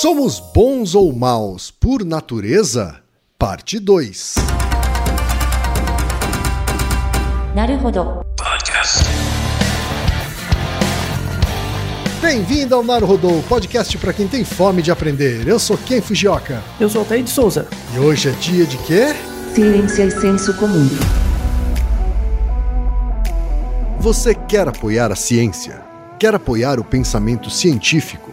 Somos bons ou maus por natureza? Parte 2. Podcast. Bem-vindo ao Naruhodô, podcast para quem tem fome de aprender. Eu sou Ken Fujioka. Eu sou Altair de Souza. E hoje é dia de quê? Ciência e é senso comum. Você quer apoiar a ciência? Quer apoiar o pensamento científico?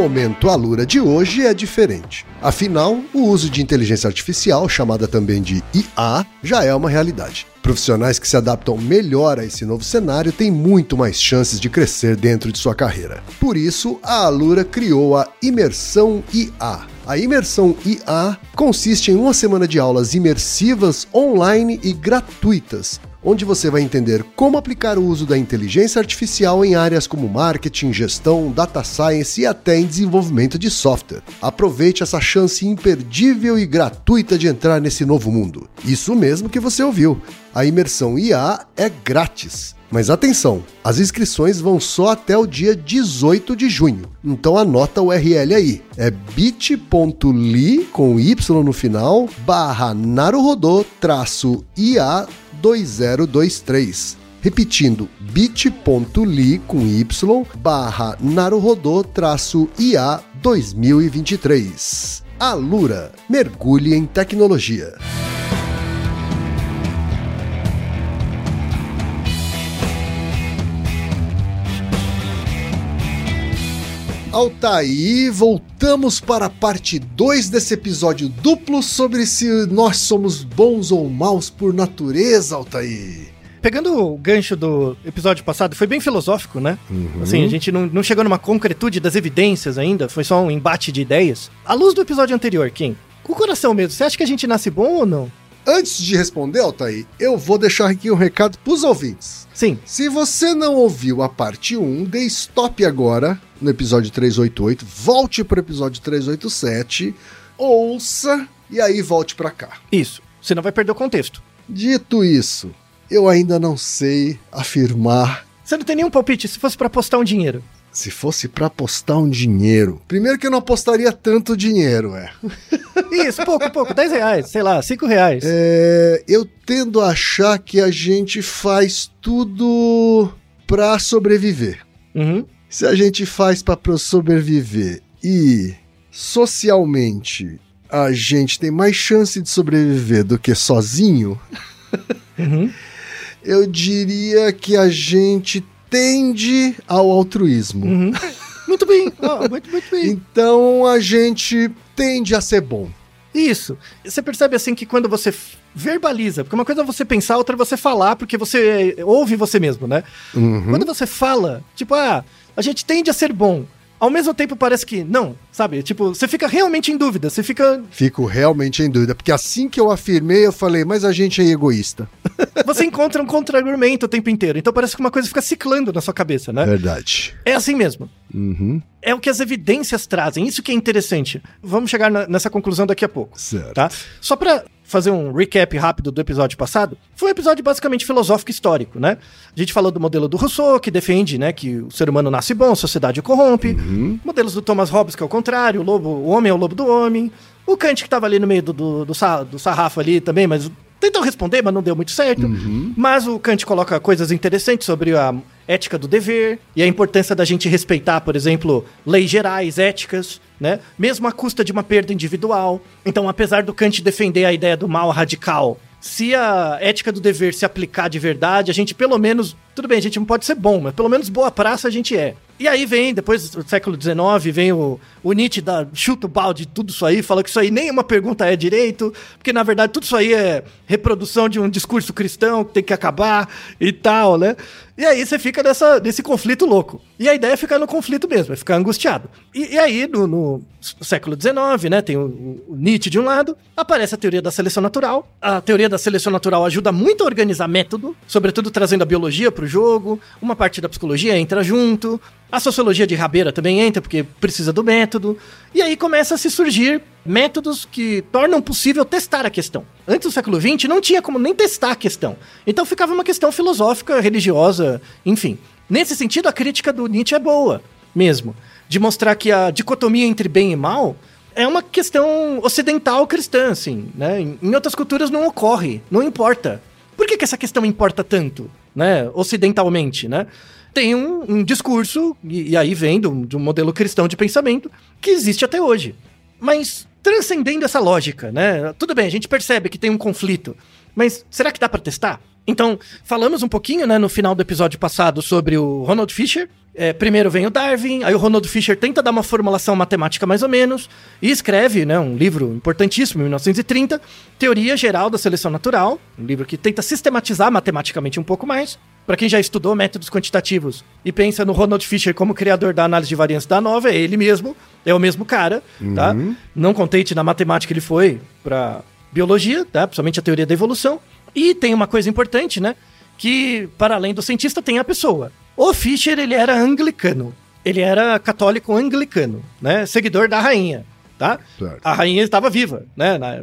Momento Alura de hoje é diferente. Afinal, o uso de inteligência artificial, chamada também de IA, já é uma realidade. Profissionais que se adaptam melhor a esse novo cenário têm muito mais chances de crescer dentro de sua carreira. Por isso, a Alura criou a Imersão IA. A Imersão IA consiste em uma semana de aulas imersivas online e gratuitas, onde você vai entender como aplicar o uso da inteligência artificial em áreas como marketing, gestão, data science e até em desenvolvimento de software. Aproveite essa chance imperdível e gratuita de entrar nesse novo mundo. Isso mesmo que você ouviu. A imersão IA é grátis. Mas atenção, as inscrições vão só até o dia 18 de junho. Então anota o URL aí. É bit.ly com y no final barra naruhodô traço IA 2023. Repetindo, bit.ly com y barra naruhodô traço IA 2023. Alura, mergulhe em tecnologia. Altaí, voltamos para a parte 2 desse episódio duplo sobre se nós somos bons ou maus por natureza, Altaí. Pegando o gancho do episódio passado, foi bem filosófico, né? Assim, a gente não, não chegou numa concretude das evidências ainda, foi só um embate de ideias. À luz do episódio anterior, Kim, com o coração mesmo, você acha que a gente nasce bom ou não? Antes de responder, Altaí, eu vou deixar aqui um recado para os ouvintes. Sim. Se você não ouviu a parte 1, dê stop agora no episódio 388, volte para o episódio 387, ouça e aí volte para cá. Isso. Senão vai perder o contexto. Dito isso, eu ainda não sei afirmar Você não tem nenhum palpite se fosse pra apostar um dinheiro. Se fosse para apostar um dinheiro. Primeiro que eu não apostaria tanto dinheiro, é. Isso, pouco, pouco. 10 reais, sei lá, 5 reais. É, eu tendo a achar que a gente faz tudo para sobreviver. Uhum. Se a gente faz para sobreviver e socialmente a gente tem mais chance de sobreviver do que sozinho, Uhum. eu diria que a gente tende ao altruísmo. Uhum. Muito bem, ó, muito, muito bem. Então a gente tende a ser bom. Isso. Você percebe assim que quando você verbaliza, porque uma coisa é você pensar, outra é você falar, porque você ouve você mesmo, né? Uhum. Quando você fala, tipo, ah, a gente tende a ser bom. Ao mesmo tempo parece que não, sabe? Tipo, você fica realmente em dúvida, você fica. Fico realmente em dúvida, porque assim que eu afirmei, eu falei, mas a gente é egoísta. Você encontra um contra-argumento o tempo inteiro. Então parece que uma coisa fica ciclando na sua cabeça, né? Verdade. É assim mesmo. Uhum. É o que as evidências trazem. Isso que é interessante. Vamos chegar na- nessa conclusão daqui a pouco. Certo. Tá? Só pra fazer um recap rápido do episódio passado, foi um episódio basicamente filosófico histórico, né? A gente falou do modelo do Rousseau, que defende, né, que o ser humano nasce bom, a sociedade o corrompe. Modelos do Thomas Hobbes, que é o contrário, o lobo, o homem é o lobo do homem. O Kant, que tava ali no meio do, do, do sarrafo ali também, mas tentou responder, mas não deu muito certo. Mas o Kant coloca coisas interessantes sobre a ética do dever e a importância da gente respeitar, por exemplo, leis gerais, éticas, né? Mesmo à custa de uma perda individual. Então, apesar do Kant defender a ideia do mal radical, se a ética do dever se aplicar de verdade, a gente pelo menos. Tudo bem, a gente não pode ser bom, mas pelo menos boa praça a gente é. E aí vem, depois do século XIX, vem o, o Nietzsche da chuta o balde de tudo isso aí, fala que isso aí nem uma pergunta é direito, porque na verdade tudo isso aí é reprodução de um discurso cristão que tem que acabar e tal, né? E aí você fica nessa, nesse conflito louco. E a ideia é ficar no conflito mesmo, é ficar angustiado. E, e aí, no, no, século XIX, né, tem o, o, Nietzsche de um lado, aparece a teoria da seleção natural. A teoria da seleção natural ajuda muito a organizar método, sobretudo trazendo a biologia para o jogo, uma parte da psicologia entra junto, a sociologia de rabeira também entra, porque precisa do método. E aí começa a se surgir métodos que tornam possível testar a questão. Antes do século XX não tinha como nem testar a questão. Então ficava uma questão filosófica, religiosa, enfim. Nesse sentido, a crítica do Nietzsche é boa, mesmo. De mostrar que a dicotomia entre bem e mal é uma questão ocidental cristã, assim, né? Em outras culturas não ocorre, não importa. Por que, que essa questão importa tanto, né? Ocidentalmente, né? tem um, um discurso, e, e, aí vem do, de um modelo cristão de pensamento, que existe até hoje. Mas transcendendo essa lógica, né? Tudo bem, a gente percebe que tem um conflito, mas será que dá para testar? Então, falamos um pouquinho, né, no final do episódio passado sobre o Ronald Fisher, é, primeiro vem o Darwin, aí o Ronald Fisher tenta dar uma formulação matemática mais ou menos, e escreve né, um livro importantíssimo, em 1930, Teoria Geral da Seleção Natural, um livro que tenta sistematizar matematicamente um pouco mais. Para quem já estudou métodos quantitativos e pensa no Ronald Fisher como criador da análise de variância da nova, é ele mesmo, é o mesmo cara, tá? uhum. tá? Não contente na matemática ele foi para biologia, tá? Principalmente a teoria da evolução. E tem uma coisa importante, né? Que para além do cientista tem a pessoa. O Fischer, ele era anglicano. Ele era católico anglicano, né? Seguidor da rainha, tá? Certo. A rainha estava viva, né? Na,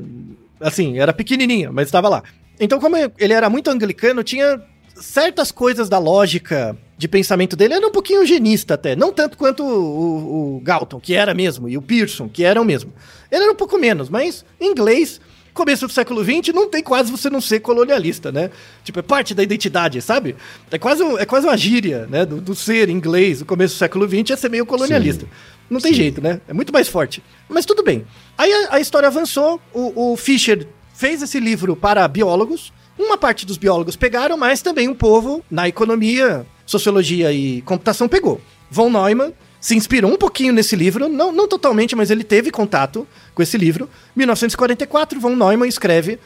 assim, era pequenininha, mas estava lá. Então, como ele era muito anglicano, tinha certas coisas da lógica de pensamento dele era um pouquinho eugenista até. Não tanto quanto o, o, o, Galton, que era mesmo, e o Pearson, que eram mesmo. Ele era um pouco menos, mas em inglês começo do século XX, não tem quase você não ser colonialista, né? Tipo, é parte da identidade, sabe? É quase, um, é quase uma gíria, né? Do, do ser inglês, no começo do século XX, é ser meio colonialista. Sim. Não tem Sim. jeito, né? É muito mais forte. Mas tudo bem. Aí a, a história avançou, o, o Fischer fez esse livro para biólogos, uma parte dos biólogos pegaram, mas também um povo na economia, sociologia e computação pegou. Von Neumann se inspirou um pouquinho nesse livro, não, não totalmente, mas ele teve contato com esse livro. 1944, von Neumann escreve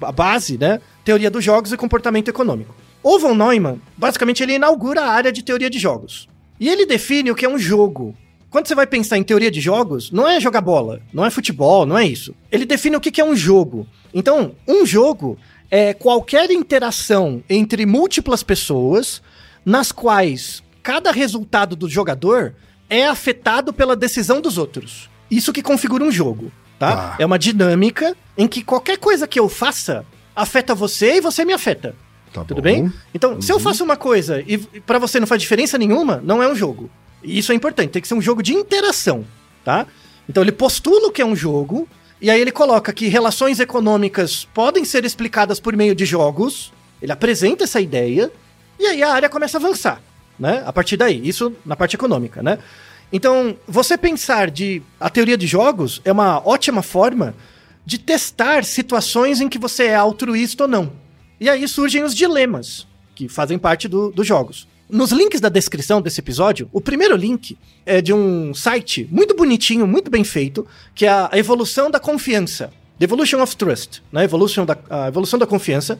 a base, né? Teoria dos jogos e comportamento econômico. O von Neumann, basicamente, ele inaugura a área de teoria de jogos. E ele define o que é um jogo. Quando você vai pensar em teoria de jogos, não é jogar bola, não é futebol, não é isso. Ele define o que é um jogo. Então, um jogo é qualquer interação entre múltiplas pessoas nas quais cada resultado do jogador é afetado pela decisão dos outros. Isso que configura um jogo, tá? Ah. É uma dinâmica em que qualquer coisa que eu faça afeta você e você me afeta. Tá Tudo bom. bem? Então, uhum. se eu uhum. faço uma coisa e para você não faz diferença nenhuma, não é um jogo. E isso é importante, tem que ser um jogo de interação, tá? Então ele postula o que é um jogo, e aí ele coloca que relações econômicas podem ser explicadas por meio de jogos. Ele apresenta essa ideia, e aí a área começa a avançar né? A partir daí, isso na parte econômica, né? Então, você pensar de a teoria de jogos é uma ótima forma de testar situações em que você é altruísta ou não. E aí surgem os dilemas, que fazem parte do, dos jogos. Nos links da descrição desse episódio, o primeiro link é de um site muito bonitinho, muito bem feito, que é a Evolução da Confiança. The Evolution of Trust, né? Evolution da, a Evolução da Confiança.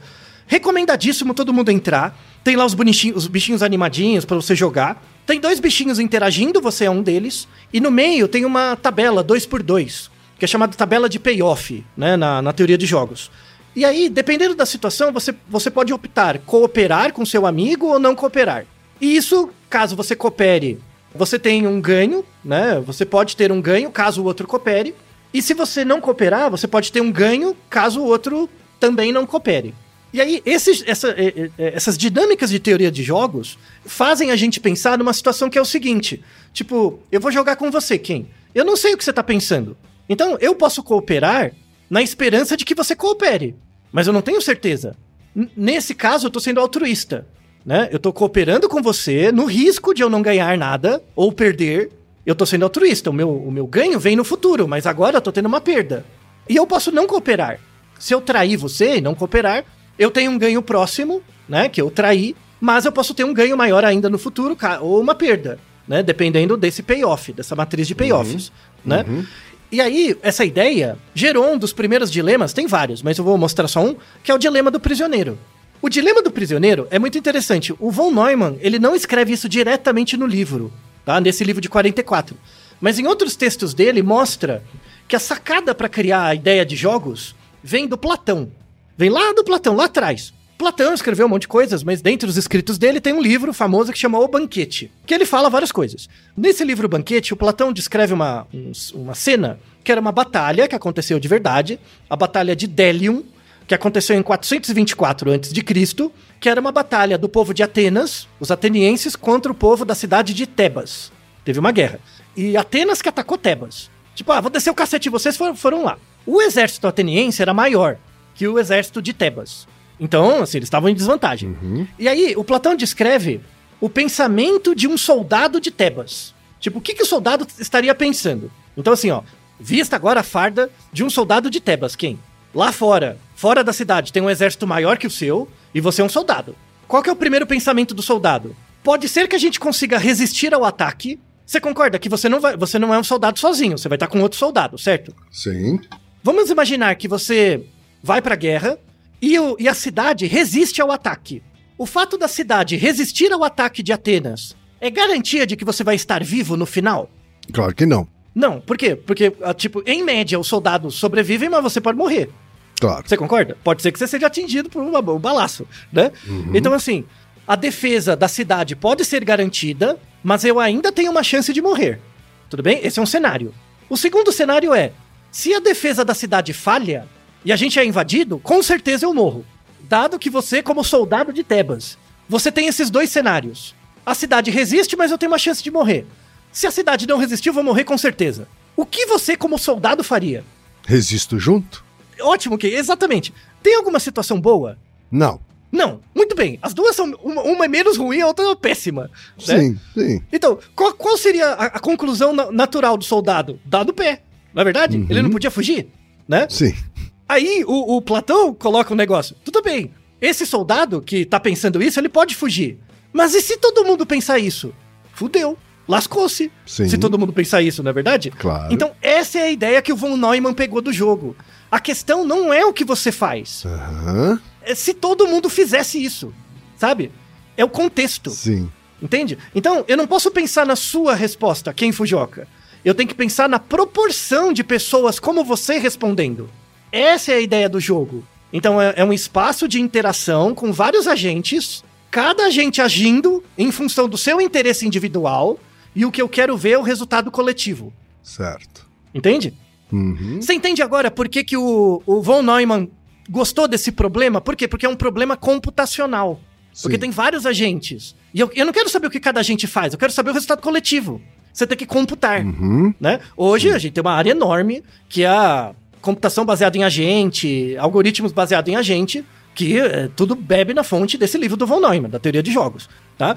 Recomendadíssimo todo mundo entrar. Tem lá os, bonitinhos, os bichinhos animadinhos para você jogar. Tem dois bichinhos interagindo, você é um deles. E no meio tem uma tabela 2x2, que é chamada tabela de payoff, né, na, na teoria de jogos. E aí, dependendo da situação, você, você pode optar cooperar com seu amigo ou não cooperar. E isso, caso você coopere, você tem um ganho, né? Você pode ter um ganho caso o outro coopere. E se você não cooperar, você pode ter um ganho caso o outro também não coopere. E aí, esses, essa, essas dinâmicas de teoria de jogos fazem a gente pensar numa situação que é o seguinte: tipo, eu vou jogar com você, quem? Eu não sei o que você tá pensando. Então, eu posso cooperar na esperança de que você coopere. Mas eu não tenho certeza. Nesse caso, eu tô sendo altruísta. Né? Eu tô cooperando com você no risco de eu não ganhar nada ou perder. Eu tô sendo altruísta. O meu, o meu ganho vem no futuro, mas agora eu tô tendo uma perda. E eu posso não cooperar. Se eu trair você e não cooperar, eu tenho um ganho próximo, né? Que eu traí, mas eu posso ter um ganho maior ainda no futuro, ou uma perda, né? Dependendo desse payoff, dessa matriz de payoffs, né? E aí, essa ideia gerou um dos primeiros dilemas, tem vários, mas eu vou mostrar só um, que é o dilema do prisioneiro. O dilema do prisioneiro é muito interessante. O von Neumann, ele não escreve isso diretamente no livro, tá? Nesse livro de 44. Mas em outros textos dele mostra que a sacada para criar a ideia de jogos vem do Platão. Vem lá do Platão, lá atrás. Platão escreveu um monte de coisas, mas dentre os escritos dele tem um livro famoso que chama O Banquete, que ele fala várias coisas. Nesse livro O Banquete, o Platão descreve uma, um- uma cena que era uma batalha que aconteceu de verdade, a Batalha de Delium, que aconteceu em 424 a.C., que era uma batalha do povo de Atenas, os atenienses, contra o povo da cidade de Tebas. Teve uma guerra. E Atenas que atacou Tebas. Tipo, ah, vou descer o cacete vocês, foram lá. O exército ateniense era maior que o exército de Tebas. Então, assim, eles estavam em desvantagem. E aí, o Platão descreve o pensamento de um soldado de Tebas. Tipo, o que, que o soldado estaria pensando? Então, assim, ó, vista agora a farda de um soldado de Tebas. Quem? Lá fora, fora da cidade, tem um exército maior que o seu e você é um soldado. Qual que é o primeiro pensamento do soldado? Pode ser que a gente consiga resistir ao ataque. Você concorda que você não, vai, você não é um soldado sozinho, você vai estar com outro soldado, certo? Sim. Vamos imaginar que você vai pra guerra e, o- e a cidade resiste ao ataque. O fato da cidade resistir ao ataque de Atenas é garantia de que você vai estar vivo no final? Claro que não. Não, por quê? Porque, ah, tipo, em média, os soldados sobrevivem, mas você pode morrer. Claro. Você concorda? Pode ser que você seja atingido por uma- um balaço, né? Então, assim, a defesa da cidade pode ser garantida, mas eu ainda tenho uma chance de morrer. Tudo bem? Esse é um cenário. O segundo cenário é: se a defesa da cidade falha e a gente é invadido, com certeza eu morro. Dado que você, como soldado de Tebas, você tem esses dois cenários. A cidade resiste, mas eu tenho uma chance de morrer. Se a cidade não resistir, eu vou morrer com certeza. O que você, como soldado, faria? Resisto junto? Ótimo, que exatamente. Tem alguma situação boa? Não. Não. Muito bem. As duas são. Uma, uma é menos ruim, a outra é péssima. né? Sim, sim. Então, qual, qual seria a, a conclusão na- natural do soldado? Dar do pé. Não é verdade? Ele não podia fugir, né? Sim. Aí o, o Platão coloca um negócio. Tudo bem. Esse soldado que tá pensando isso, ele pode fugir. Mas e se todo mundo pensar isso? Fudeu. Lascou-se. Se todo mundo pensar isso, não é verdade? Claro. Então, essa é a ideia que o Von Neumann pegou do jogo. A questão não é o que você faz. Aham. É se todo mundo fizesse isso. Sabe? É o contexto. Sim. Entende? Então, eu não posso pensar na sua resposta, quem Fujoca. Eu tenho que pensar na proporção de pessoas como você respondendo. Essa é a ideia do jogo. Então, é, é um espaço de interação com vários agentes, cada agente agindo em função do seu interesse individual, e o que eu quero ver é o resultado coletivo. Certo. Entende? Uhum. Você entende agora por que, que o, o von Neumann gostou desse problema? Por quê? Porque é um problema computacional. Porque Sim. tem vários agentes. E eu, eu não quero saber o que cada agente faz, eu quero saber o resultado coletivo. Você tem que computar. Uhum. Né? Hoje a gente tem uma área enorme que é a computação baseada em agente, algoritmos baseados em agente, que é, tudo bebe na fonte desse livro do von Neumann, da teoria de jogos. Tá?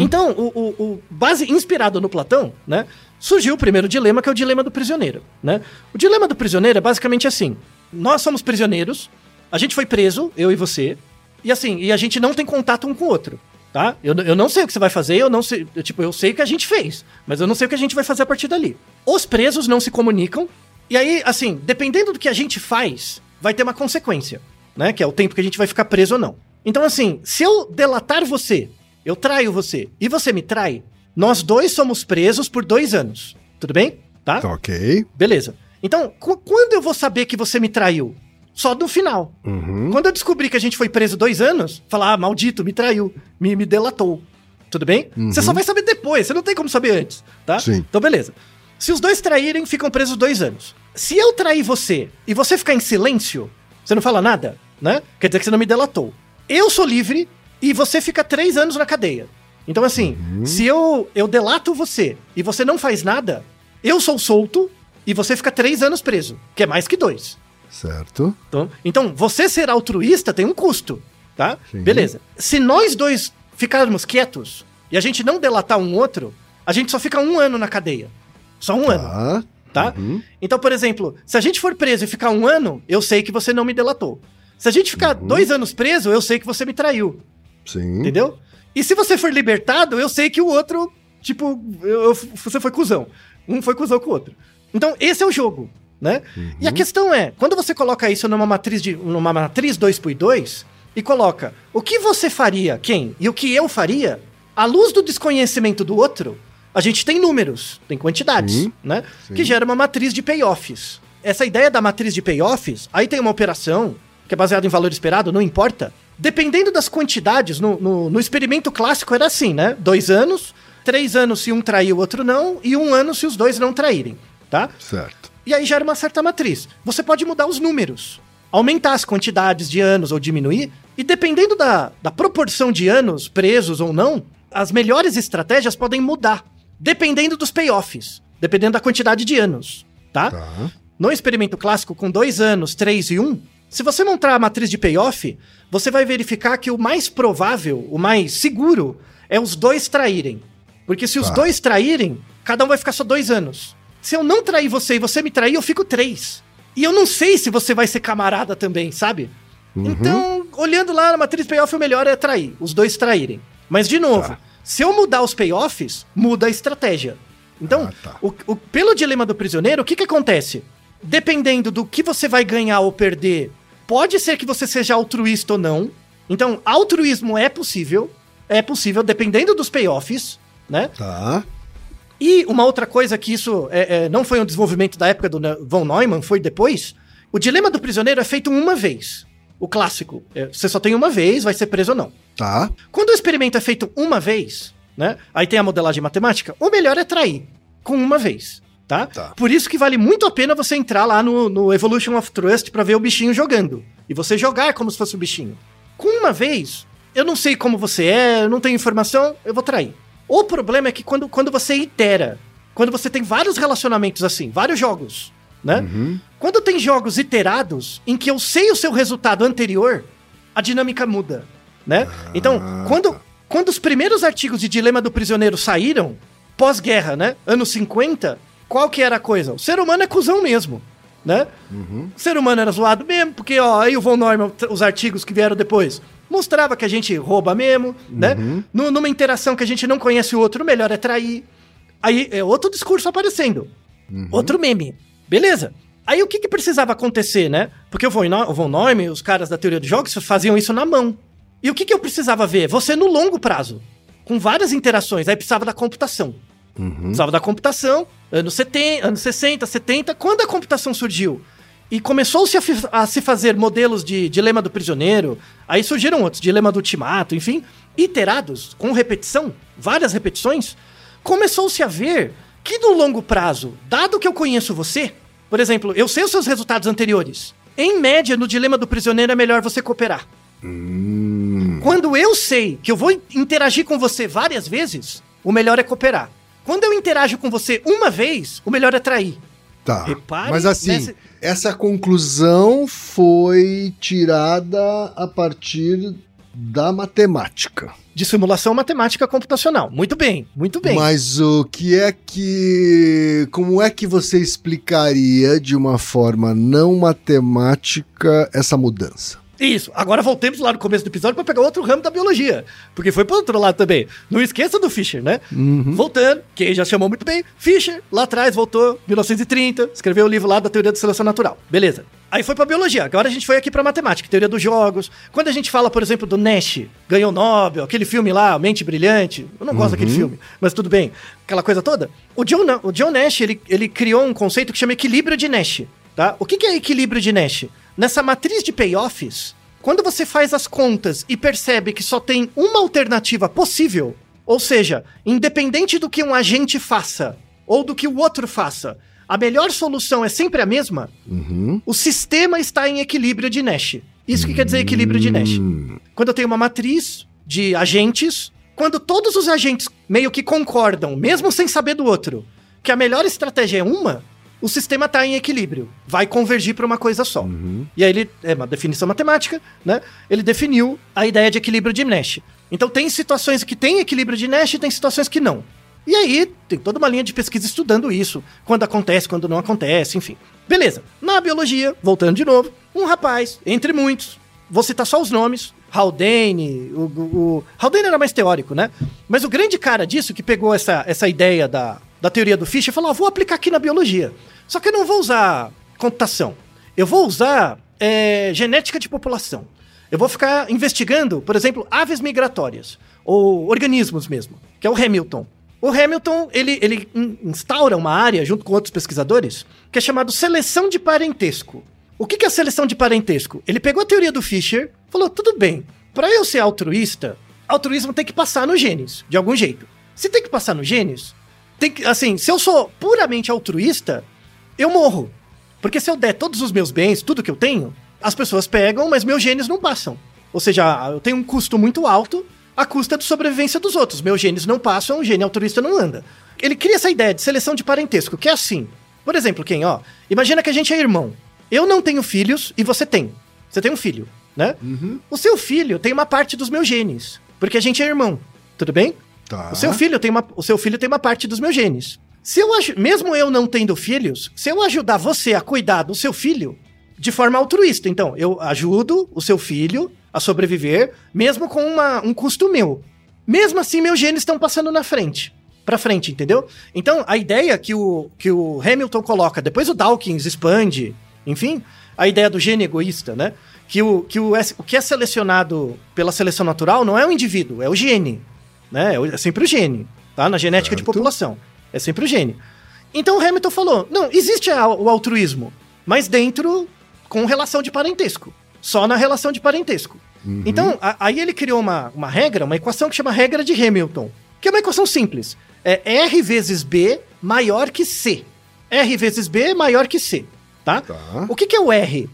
Então, o, o- o base inspirado no Platão, né, surgiu o primeiro dilema, que é o dilema do prisioneiro. Né? O dilema do prisioneiro é basicamente assim: nós somos prisioneiros, a gente foi preso, eu e você, e assim, e a gente não tem contato um com o outro. Tá? Eu, eu não sei o que você vai fazer, eu não sei. eu, tipo, eu sei o que a gente fez, mas eu não sei o que a gente vai fazer a partir dali. Os presos não se comunicam, e aí, assim, dependendo do que a gente faz, vai ter uma consequência, né? Que é o tempo que a gente vai ficar preso ou não. Então, assim, se eu delatar você, eu traio você, e você me trai, nós dois somos presos por dois anos. Tudo bem? Tá? Tá ok. Beleza. Então, qu- quando eu vou saber que você me traiu? Só no final. Uhum. Quando eu descobri que a gente foi preso dois anos, falar, ah, maldito, me traiu, me, me delatou. Tudo bem? Você só vai saber depois, você não tem como saber antes, tá? Sim. Então, beleza. Se os dois traírem, ficam presos dois anos. Se eu trair você e você ficar em silêncio, você não fala nada, né? Quer dizer que você não me delatou. Eu sou livre e você fica três anos na cadeia. Então, assim, se eu, eu delato você e você não faz nada, eu sou solto e você fica três anos preso, que é mais que dois. Certo. Então, então, você ser altruísta tem um custo, tá? Sim. Beleza. Se nós dois ficarmos quietos e a gente não delatar um outro, a gente só fica um ano na cadeia. Só um ano. Tá. tá? Então, por exemplo, se a gente for preso e ficar um ano, eu sei que você não me delatou. Se a gente ficar dois anos preso, eu sei que você me traiu, Sim. entendeu? E se você for libertado, eu sei que o outro, tipo, eu- eu- você foi cuzão. Um foi cuzão com o outro. Então, esse é o jogo, né? E a questão é, quando você coloca isso numa matriz de numa matriz 2 por 2 e coloca o que você faria, quem, e o que eu faria, à luz do desconhecimento do outro, a gente tem números, tem quantidades, Sim, né? sim. Que gera uma matriz de payoffs. Essa ideia da matriz de payoffs, aí tem uma operação que é baseada em valor esperado, não importa. Dependendo das quantidades, no, no, no experimento clássico era assim, né? Dois anos, três anos se um trair o outro não, e um ano se os dois não traírem, tá? Certo. E aí gera uma certa matriz. Você pode mudar os números, aumentar as quantidades de anos ou diminuir, e dependendo da, da proporção de anos presos ou não, as melhores estratégias podem mudar, dependendo dos payoffs, dependendo da quantidade de anos, tá? Tá. No experimento clássico, com dois anos, três e um, se você montar a matriz de payoff, você vai verificar que o mais provável, o mais seguro, é os dois traírem. Porque se os Tá. dois traírem, cada um vai ficar só dois anos. Se eu não trair você e você me trair, eu fico três. E eu não sei se você vai ser camarada também, sabe? Então, olhando lá na matriz payoff, o melhor é trair, os dois traírem. Mas, de novo, Tá. Se eu mudar os payoffs, muda a estratégia. Então, Ah, tá. o, o- pelo dilema do prisioneiro, o que, que acontece? Dependendo do que você vai ganhar ou perder, pode ser que você seja altruísta ou não. Então, altruísmo é possível. É possível, dependendo dos payoffs, né? Tá. E uma outra coisa que isso é, é, não foi um desenvolvimento da época do von Neumann, foi depois. O dilema do prisioneiro é feito uma vez. O clássico. é, você só tem uma vez, vai ser preso ou não. Tá. Quando o experimento é feito uma vez, né? Aí tem a modelagem matemática, o melhor é trair com uma vez, tá? Tá. Por isso que vale muito a pena você entrar lá no, no Evolution of Trust pra ver o bichinho jogando. E você jogar como se fosse o bichinho. Com uma vez, eu não sei como você é, eu não tenho informação, eu vou trair. O problema é que quando, quando você itera, quando você tem vários relacionamentos assim, vários jogos, né? Quando tem jogos iterados em que eu sei o seu resultado anterior, a dinâmica muda, né? Então, quando, quando os primeiros artigos de Dilema do Prisioneiro saíram, pós-guerra, né? Anos 50, qual que era a coisa? O ser humano é cuzão mesmo, né? O ser humano era zoado mesmo, porque, ó, aí o Von Neumann, os artigos que vieram depois, mostrava que a gente rouba mesmo, né? Nu- Numa interação que a gente não conhece o outro, o melhor é trair. Aí é outro discurso aparecendo. Outro meme. Beleza. Aí o que, que precisava acontecer, né? Porque o Von, o Von Neumann, os caras da teoria de jogos, faziam isso na mão. E o que, que eu precisava ver? Você no longo prazo. Com várias interações. Aí precisava da computação. Precisava da computação, anos 70, anos 60, 70, quando a computação surgiu e começou-se a, a se fazer modelos de dilema do prisioneiro, aí surgiram outros, dilema do ultimato, enfim, iterados, com repetição, várias repetições, começou-se a ver que no longo prazo, dado que eu conheço você, por exemplo, eu sei os seus resultados anteriores, em média, no dilema do prisioneiro é melhor você cooperar. Quando eu sei que eu vou interagir com você várias vezes, o melhor é cooperar. Quando eu interajo com você uma vez, o melhor é trair. Tá. Repare Mas assim, nessa- essa conclusão foi tirada a partir da matemática. De simulação matemática computacional. Muito bem, muito bem. Mas o que é que. Como é que você explicaria de uma forma não matemática essa mudança? Isso. Agora voltemos lá no começo do episódio para pegar outro ramo da biologia. Porque foi pro outro lado também. Não esqueça do Fischer, né? Voltando, que já chamou muito bem. Fischer, lá atrás, voltou, 1930, escreveu o livro lá da teoria da seleção natural. Beleza. Aí foi pra biologia. Agora a gente foi aqui pra matemática, teoria dos jogos. Quando a gente fala, por exemplo, do Nash, ganhou Nobel, aquele filme lá, Mente Brilhante. Eu não gosto daquele filme, mas tudo bem. Aquela coisa toda. O John, o John Nash, ele, ele criou um conceito que chama equilíbrio de Nash. Tá? O que, que é equilíbrio de Nash? Nessa matriz de payoffs, quando você faz as contas e percebe que só tem uma alternativa possível, ou seja, independente do que um agente faça ou do que o outro faça, a melhor solução é sempre a mesma, o sistema está em equilíbrio de Nash. Isso que quer dizer equilíbrio de Nash. Quando eu tenho uma matriz de agentes, quando todos os agentes meio que concordam, mesmo sem saber do outro, que a melhor estratégia é uma, o sistema está em equilíbrio, vai convergir para uma coisa só. E aí ele é uma definição matemática, né? Ele definiu a ideia de equilíbrio de Nash. Então tem situações que tem equilíbrio de Nash e tem situações que não. E aí tem toda uma linha de pesquisa estudando isso, quando acontece, quando não acontece, enfim. Beleza. Na biologia, voltando de novo, um rapaz, entre muitos, vou citar só os nomes, Haldane, o, o, o Haldane era mais teórico, né? Mas o grande cara disso que pegou essa, essa ideia da, da teoria do Fischer falou: ah, vou aplicar aqui na biologia. Só que eu não vou usar computação. Eu vou usar é, genética de população. Eu vou ficar investigando, por exemplo, aves migratórias ou organismos mesmo, que é o Hamilton. O Hamilton, ele, ele instaura uma área, junto com outros pesquisadores, que é chamado seleção de parentesco. O que, é seleção de parentesco? Ele pegou a teoria do Fischer, falou, tudo bem, para eu ser altruísta, altruísmo tem que passar nos genes, de algum jeito. Se tem que passar nos genes, tem que, assim, se eu sou puramente altruísta, eu morro. Porque se eu der todos os meus bens, tudo que eu tenho, as pessoas pegam, mas meus genes não passam. Ou seja, eu tenho um custo muito alto à custa de sobrevivência dos outros. Meus genes não passam, o gene altruísta não anda. Ele cria essa ideia de seleção de parentesco, que é assim. Por exemplo, quem, ó, imagina que a gente é irmão. Eu não tenho filhos e você tem. Você tem um filho, né? Uhum. O seu filho tem uma parte dos meus genes, porque a gente é irmão. Tudo bem? Tá. O seu filho tem uma, o seu filho tem uma parte dos meus genes. Se eu mesmo eu não tendo filhos, se eu ajudar você a cuidar do seu filho de forma altruísta, então eu ajudo o seu filho a sobreviver, mesmo com uma, um custo meu. Mesmo assim, meus genes estão passando na frente. Pra frente, entendeu? Então, a ideia que o, que o Hamilton coloca, depois o Dawkins expande, enfim, a ideia do gene egoísta, né? Que o que, o, o que é selecionado pela seleção natural não é o indivíduo, é o gene. Né? É, é sempre o gene, tá? Na genética certo. de população. É sempre o gene. Então o Hamilton falou: não, existe o altruísmo, mas dentro com relação de parentesco. Só na relação de parentesco. Uhum. Então, a, aí ele criou uma, uma regra, uma equação que chama regra de Hamilton, que é uma equação simples. É R vezes B maior que C. R vezes B maior que C, tá? tá. O que, que é o R?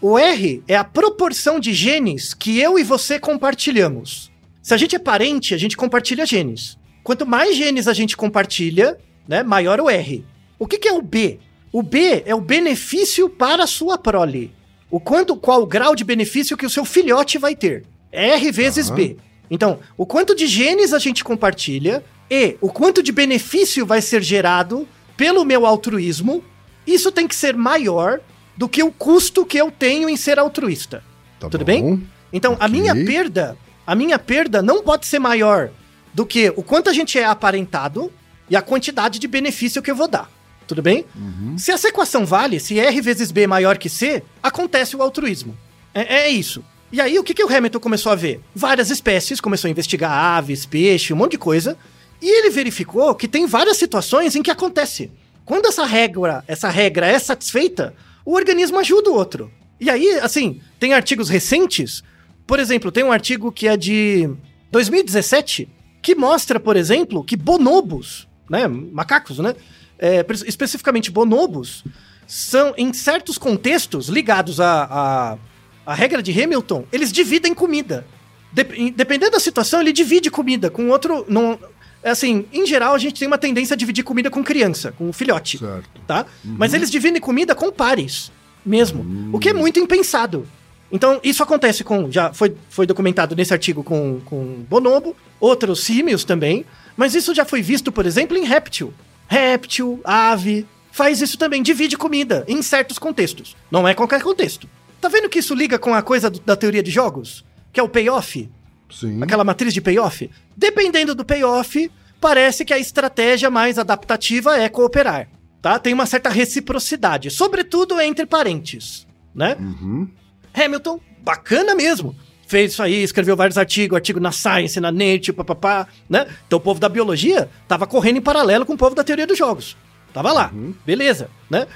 O R é a proporção de genes que eu e você compartilhamos. Se a gente é parente, a gente compartilha genes. Quanto mais genes a gente compartilha, né, maior o R. O que, que é o B? O B é o benefício para a sua prole o quanto, qual o grau de benefício que o seu filhote vai ter. R vezes uhum. B. Então, o quanto de genes a gente compartilha e o quanto de benefício vai ser gerado pelo meu altruísmo, isso tem que ser maior do que o custo que eu tenho em ser altruísta. Tá Tudo bom. bem? Então, okay. a minha perda, a minha perda não pode ser maior do que o quanto a gente é aparentado e a quantidade de benefício que eu vou dar. Tudo bem? Uhum. Se essa equação vale, se R vezes B é maior que C, acontece o altruísmo. É, é isso. E aí, o que, que o Hamilton começou a ver? Várias espécies, começou a investigar aves, peixe, um monte de coisa. E ele verificou que tem várias situações em que acontece. Quando essa regra, essa regra é satisfeita, o organismo ajuda o outro. E aí, assim, tem artigos recentes. Por exemplo, tem um artigo que é de 2017 que mostra, por exemplo, que bonobos, né, macacos, né, é, especificamente bonobos, são, em certos contextos ligados à, à, à regra de Hamilton, eles dividem comida. De, dependendo da situação, ele divide comida com outro. Não, é assim, em geral, a gente tem uma tendência a dividir comida com criança, com filhote. Certo. Tá? Uhum. Mas eles dividem comida com pares mesmo. Uhum. O que é muito impensado. Então, isso acontece com. Já foi, foi documentado nesse artigo com, com bonobo, outros símios também. Mas isso já foi visto, por exemplo, em réptil réptil, ave, faz isso também, divide comida em certos contextos. Não é qualquer contexto. Tá vendo que isso liga com a coisa do, da teoria de jogos? Que é o payoff? Sim. Aquela matriz de payoff? Dependendo do payoff, parece que a estratégia mais adaptativa é cooperar. Tá? Tem uma certa reciprocidade, sobretudo entre parentes, né? Uhum. Hamilton, bacana mesmo fez isso aí, escreveu vários artigos, artigo na Science, na Nature, papapá, né? Então o povo da biologia tava correndo em paralelo com o povo da teoria dos jogos. Tava lá, uhum. beleza, né?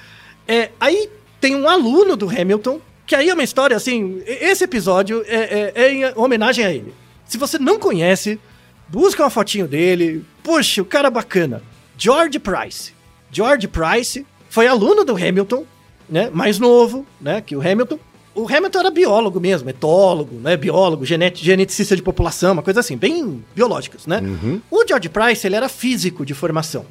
É, aí tem um aluno do Hamilton, que aí é uma história assim, esse episódio é, é, é em homenagem a ele. Se você não conhece, busca uma fotinho dele, puxa, o cara bacana. George Price. George Price foi aluno do Hamilton, né? Mais novo, né? Que o Hamilton o Hamilton era biólogo mesmo, etólogo, né? Biólogo, genet geneticista de população, uma coisa assim, bem biológicas, né? Uhum. O George Price, ele era físico de formação,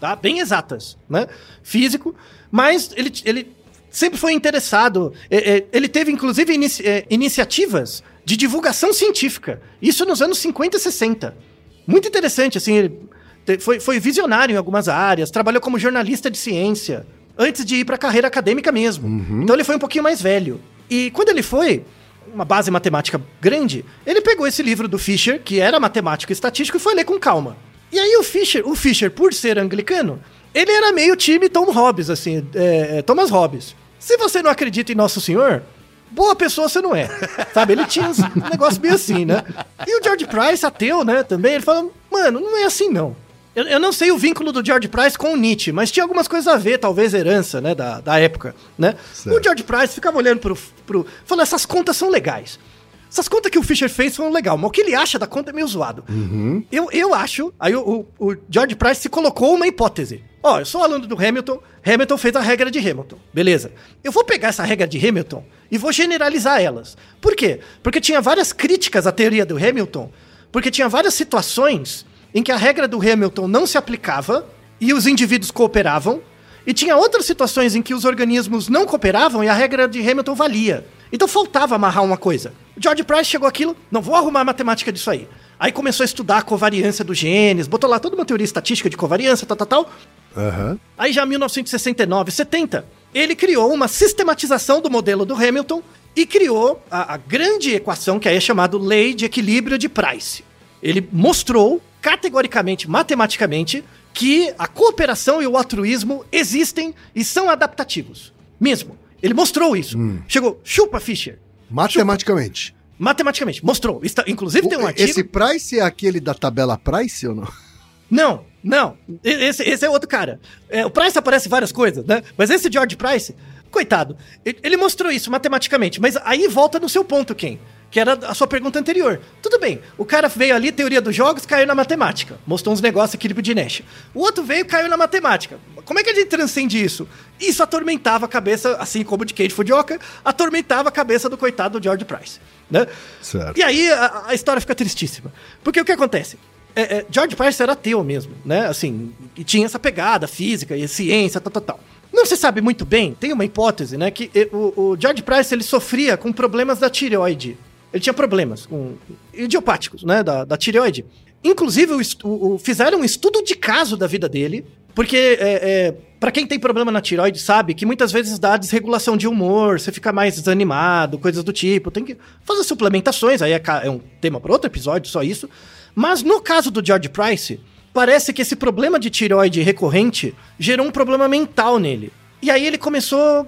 tá? Bem exatas, né? Físico, mas ele, ele sempre foi interessado, é, é, ele teve inclusive inici é, iniciativas de divulgação científica, isso nos anos 50 e 60. Muito interessante, assim, ele foi, foi visionário em algumas áreas, trabalhou como jornalista de ciência, antes de ir para a carreira acadêmica mesmo. Então ele foi um pouquinho mais velho. E quando ele foi, uma base matemática grande, ele pegou esse livro do Fischer, que era matemático e estatístico, e foi ler com calma. E aí o Fischer, o Fischer, por ser anglicano, ele era meio time Tom Hobbes, assim, é, é, Thomas Hobbes. Se você não acredita em Nosso Senhor, boa pessoa você não é. Sabe? Ele tinha um negócio meio assim, né? E o George Price, ateu, né, também, ele falou, mano, não é assim não. Eu, eu não sei o vínculo do George Price com o Nietzsche, mas tinha algumas coisas a ver, talvez herança, né, da, da época, né? Certo. O George Price ficava olhando pro, pro... Falou, essas contas são legais. Essas contas que o Fischer fez foram legal, mas o que ele acha da conta é meio zoado. Eu, eu acho. Aí o, o, o George Price se colocou uma hipótese. Ó, eu sou aluno do Hamilton, Hamilton fez a regra de Hamilton. Beleza. Eu vou pegar essa regra de Hamilton e vou generalizar elas. Por quê? Porque tinha várias críticas à teoria do Hamilton, porque tinha várias situações em que a regra do Hamilton não se aplicava e os indivíduos cooperavam, e tinha outras situações em que os organismos não cooperavam e a regra de Hamilton valia. Então faltava amarrar uma coisa. O George Price chegou aquilo, não vou arrumar a matemática disso aí. Aí começou a estudar a covariância dos genes, botou lá toda uma teoria estatística de covariância, tal, tal, tal. Aham. Aí já em 1969, 70, ele criou uma sistematização do modelo do Hamilton e criou a, a grande equação que aí é chamada Lei de Equilíbrio de Price. Ele mostrou categoricamente, matematicamente, que a cooperação e o altruísmo existem e são adaptativos. Mesmo. Ele mostrou isso. Chegou, chupa, Fischer. Matematicamente. Matematicamente, mostrou. Está- inclusive tem um O- artigo. Esse Price é aquele da tabela Price ou não? Não, não. Esse, esse é outro cara. É, o Price aparece várias coisas, né? Mas esse George Price, coitado, ele, ele mostrou isso matematicamente, mas aí volta no seu ponto, Ken. Que era a sua pergunta anterior. Tudo bem, o cara veio ali, teoria dos jogos, caiu na matemática. Mostrou uns negócios, equilíbrio de Nash. O outro veio, caiu na matemática. Como é que a gente transcende isso? Isso atormentava a cabeça, assim como o de Kate Fujioka, atormentava a cabeça do coitado do George Price. Né? Certo. E aí a, a história fica tristíssima. Porque o que acontece? É, é, George Price era ateu mesmo, né? Assim, e tinha essa pegada física e ciência, tal, tal, tal. Não se sabe muito bem, tem uma hipótese, né? Que eh, o, o George Price ele sofria com problemas da tireoide. Ele tinha problemas com idiopáticos, né? Da, da tireoide. Inclusive, o, o- fizeram um estudo de caso da vida dele, porque é, é, para quem tem problema na tireoide sabe que muitas vezes dá desregulação de humor, você fica mais desanimado, coisas do tipo. Tem que fazer suplementações, aí é, é um tema para outro episódio, só isso. Mas no caso do George Price, parece que esse problema de tireoide recorrente gerou um problema mental nele. E aí ele começou.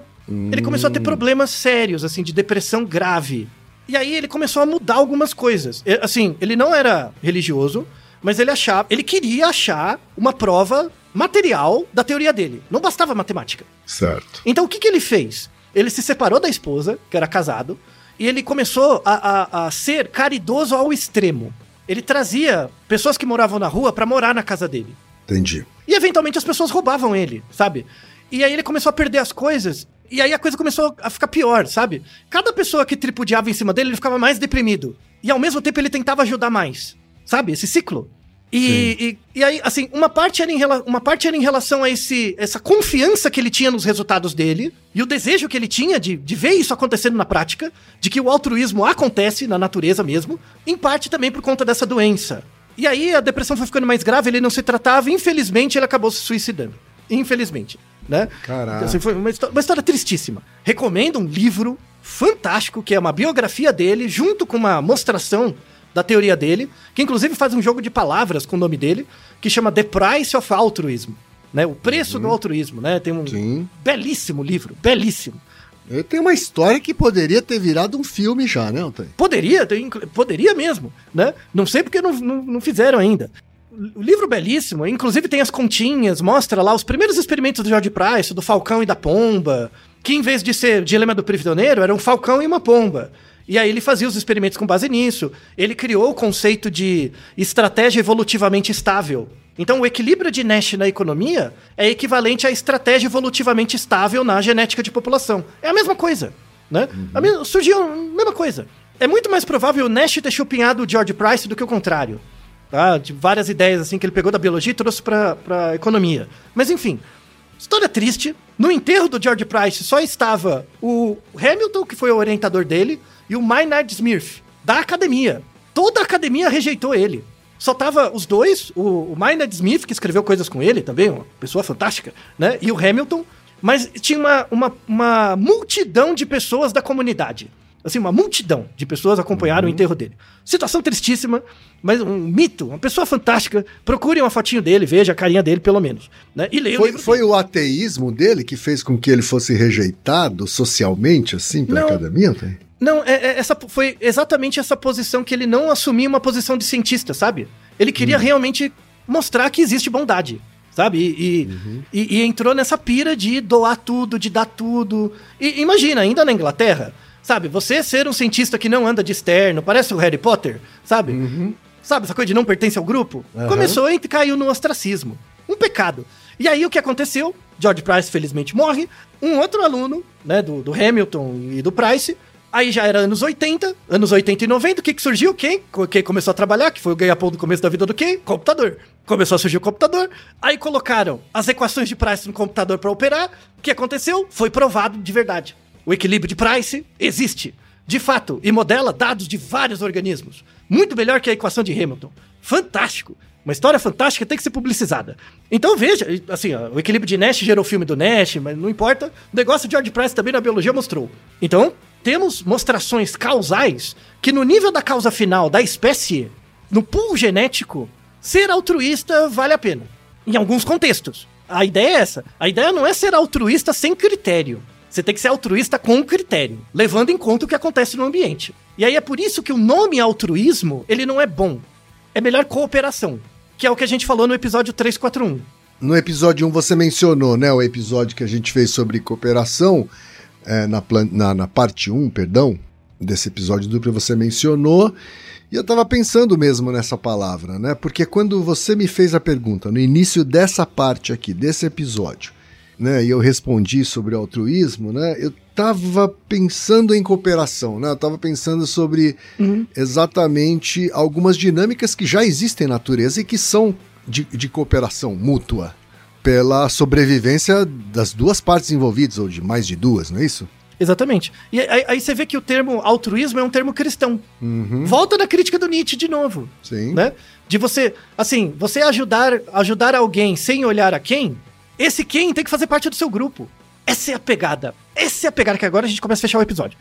Ele começou a ter problemas sérios, assim, de depressão grave. E aí ele começou a mudar algumas coisas. Assim, ele não era religioso, mas ele achava. Ele queria achar uma prova material da teoria dele. Não bastava matemática. Certo. Então o que, que ele fez? Ele se separou da esposa, que era casado, e ele começou a, a- a ser caridoso ao extremo. Ele trazia pessoas que moravam na rua pra morar na casa dele. Entendi. E eventualmente as pessoas roubavam ele, sabe? E aí ele começou a perder as coisas. E aí a coisa começou a ficar pior, sabe? Cada pessoa que tripudiava em cima dele, ele ficava mais deprimido. E ao mesmo tempo ele tentava ajudar mais. Sabe? Esse ciclo. E, e, e aí, assim, uma parte, era em, uma parte era em relação a esse, essa confiança que ele tinha nos resultados dele e o desejo que ele tinha de, de ver isso acontecendo na prática, de que o altruísmo acontece na natureza mesmo, em parte também por conta dessa doença. E aí a depressão foi ficando mais grave, ele não se tratava, infelizmente ele acabou se suicidando. Infelizmente, né? Caraca. Então, assim, foi uma história, uma história tristíssima. Recomendo um livro fantástico, que é uma biografia dele, junto com uma mostração da teoria dele, que inclusive faz um jogo de palavras com o nome dele, que chama The Price of Altruism. Né? O preço do altruísmo, né? Tem um Sim. belíssimo livro, belíssimo. Ele tem uma história que poderia ter virado um filme já, né, Antônio? Poderia, tem- poderia mesmo, né? Não sei porque não, não, não fizeram ainda. O livro belíssimo, inclusive tem as continhas, mostra lá os primeiros experimentos do George Price, do Falcão e da Pomba, que em vez de ser Dilema do Prisioneiro, era um Falcão e uma Pomba. E aí ele fazia os experimentos com base nisso. Ele criou o conceito de estratégia evolutivamente estável. Então, o equilíbrio de Nash na economia é equivalente à estratégia evolutivamente estável na genética de população. É a mesma coisa, né? A mesma- surgiu a mesma coisa. É muito mais provável o Nash ter chupinhado o George Price do que o contrário. Tá? De várias ideias assim que ele pegou da biologia e trouxe pra economia. Mas enfim, história triste. No enterro do George Price só estava o Hamilton, que foi o orientador dele, e o Maynard Smith, da academia. Toda a academia rejeitou ele. só tava os dois, o, o Maynard Smith, que escreveu coisas com ele também, uma pessoa fantástica, né? E o Hamilton, mas tinha uma, uma, uma multidão de pessoas da comunidade. Assim, uma multidão de pessoas acompanharam o enterro dele. Situação tristíssima, mas um mito, uma pessoa fantástica. Procurem uma fotinho dele, veja a carinha dele, pelo menos. Né? E leia o Foi, livro foi dele. o ateísmo dele que fez com que ele fosse rejeitado socialmente, assim, pela Não. academia? Não, é- é- essa foi exatamente essa posição que ele não assumia uma posição de cientista, sabe? Ele queria realmente mostrar que existe bondade, sabe? E, e- e- e entrou nessa pira de doar tudo, de dar tudo. E imagina, ainda na Inglaterra, sabe? Você ser um cientista que não anda de externo, parece o Harry Potter, sabe? Sabe, essa coisa de não pertence ao grupo? Aham. Começou e caiu no ostracismo. Um pecado. E aí o que aconteceu? George Price felizmente morre. Um outro aluno, né, do, do Hamilton e do Price. Aí já era anos 80, anos 80 e 90, o que, que surgiu? Quem? Quem começou a trabalhar, que foi o ganha-pão do começo da vida do quem? Computador. Começou a surgir o computador, aí colocaram as equações de Price no computador para operar. O que aconteceu? Foi provado de verdade. O equilíbrio de Price existe, de fato, e modela dados de vários organismos. Muito melhor que a equação de Hamilton. Fantástico. Uma história fantástica tem que ser publicizada. Então veja, assim, ó, o equilíbrio de Nash gerou o filme do Nash, mas não importa. O negócio de George Price também na biologia mostrou. Então, temos mostrações causais que no nível da causa final da espécie, no pool genético, ser altruísta vale a pena. Em alguns contextos. A ideia é essa. A ideia não é ser altruísta sem critério. Você tem que ser altruísta com critério, levando em conta o que acontece no ambiente. E aí é por isso que o nome altruísmo, ele não é bom. É melhor cooperação, que é o que a gente falou no episódio 341. No episódio 1 você mencionou, né, o episódio que a gente fez sobre cooperação, é, na, na, na parte 1, perdão, desse episódio duplo você mencionou, e eu tava pensando mesmo nessa palavra, né, porque quando você me fez a pergunta no início dessa parte aqui, desse episódio, né, e eu respondi sobre altruísmo, né, eu tava pensando em cooperação, né, eu tava pensando sobre exatamente algumas dinâmicas que já existem na natureza e que são de, de cooperação mútua pela sobrevivência das duas partes envolvidas, ou de mais de duas, não é isso? Exatamente. E aí, aí você vê que o termo altruísmo é um termo cristão. Volta na crítica do Nietzsche de novo. Sim. Né? De você, assim, você ajudar, ajudar alguém sem olhar a quem, esse quem tem que fazer parte do seu grupo. Essa é a pegada. Essa é a pegada que agora a gente começa a fechar o episódio.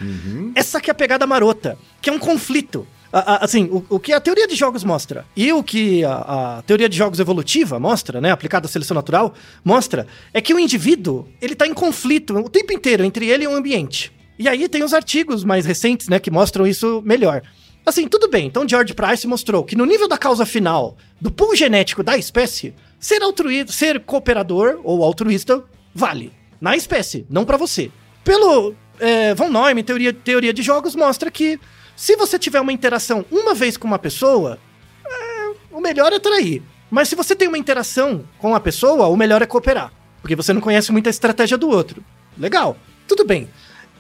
Essa que é a pegada marota, que é um conflito. A- a- assim, o, o que a teoria de jogos mostra e o que a, a teoria de jogos evolutiva mostra, né, aplicada à seleção natural, mostra, é que o indivíduo, ele tá em conflito o tempo inteiro entre ele e o ambiente. E aí tem os artigos mais recentes, né, que mostram isso melhor. Assim, tudo bem. Então, George Price mostrou que no nível da causa final do pool genético da espécie, ser altruísta, ser cooperador ou altruísta vale na espécie, não pra você. Pelo é, Von Neumann, teoria, teoria de jogos, mostra que se você tiver uma interação uma vez com uma pessoa, é, o melhor é trair. Mas se você tem uma interação com a pessoa, o melhor é cooperar. Porque você não conhece muito a estratégia do outro. Legal, tudo bem.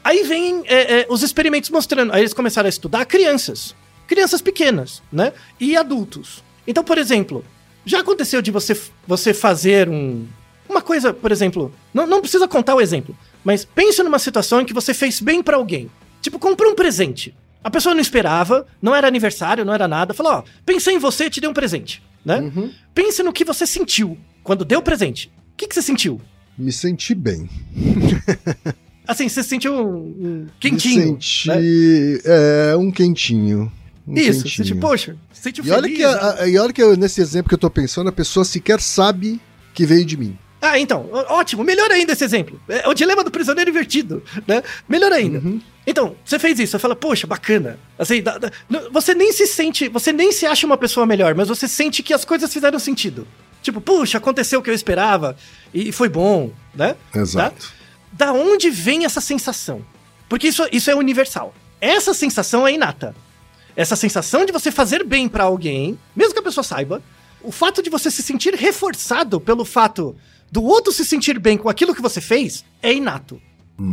Aí vem é, é, os experimentos mostrando. Aí eles começaram a estudar crianças. Crianças pequenas, né? E adultos. Então, por exemplo, já aconteceu de você, você fazer um, uma coisa, por exemplo. Não, não precisa contar o exemplo. Mas pense numa situação em que você fez bem pra alguém. Tipo, comprou um presente. A pessoa não esperava, não era aniversário, não era nada. Falou, ó, pensei em você e te dei um presente, né? Pense no que você sentiu quando deu o presente. O que, que você sentiu? Me senti bem. Assim, você sentiu um, um quentinho. Me senti. né? É, um quentinho. Isso, você tipo, poxa, se sentiu E olha feliz. que, a- né? a- e olha que eu- nesse exemplo que eu tô pensando, a pessoa sequer sabe que veio de mim. Ah, então, ótimo, melhor ainda esse exemplo. É o dilema do prisioneiro invertido, né? Melhor ainda. Uhum. Então, você fez isso, você fala, poxa, bacana. Assim, dá- n- você nem se sente, você nem se acha uma pessoa melhor, mas você sente que as coisas fizeram sentido. Tipo, puxa, aconteceu o que eu esperava e foi bom, né? Exato. Tá? Da onde vem essa sensação? Porque isso, isso é universal. Essa sensação é inata. Essa sensação de você fazer bem pra alguém, mesmo que a pessoa saiba, o fato de você se sentir reforçado pelo fato do outro se sentir bem com aquilo que você fez é inato.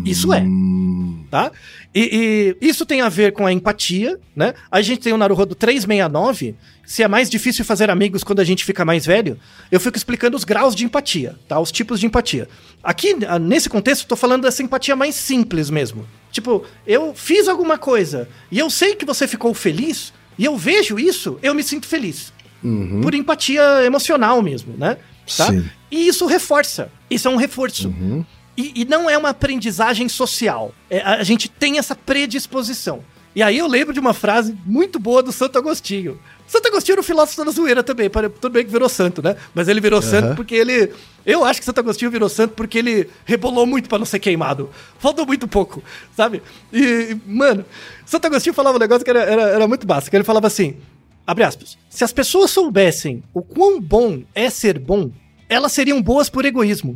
Isso é, Hum, tá? E, e isso tem a ver com a empatia, né? A gente tem o Naruhodo 369, se é mais difícil fazer amigos quando a gente fica mais velho, eu fico explicando os graus de empatia, tá? Os tipos de empatia. Aqui, ah, nesse contexto, tô falando dessa empatia mais simples mesmo. Tipo, eu fiz alguma coisa e eu sei que você ficou feliz, e eu vejo isso, eu me sinto feliz. Uhum. por empatia emocional mesmo, né? Tá? Sim. E isso reforça. Isso é um reforço. Uhum. E, e não é uma aprendizagem social. É, a, gente tem essa predisposição. E aí eu lembro de uma frase muito boa do Santo Agostinho. Santo Agostinho era um filósofo da zoeira também. Tudo bem que virou santo, né? Mas ele virou santo porque ele. Eu acho que Santo Agostinho virou santo porque ele rebolou muito pra não ser queimado. Faltou muito pouco, sabe? E, mano, Santo Agostinho falava um negócio que era, era, era muito básico. Ele falava assim: abre aspas. Se as pessoas soubessem o quão bom é ser bom, elas seriam boas por egoísmo.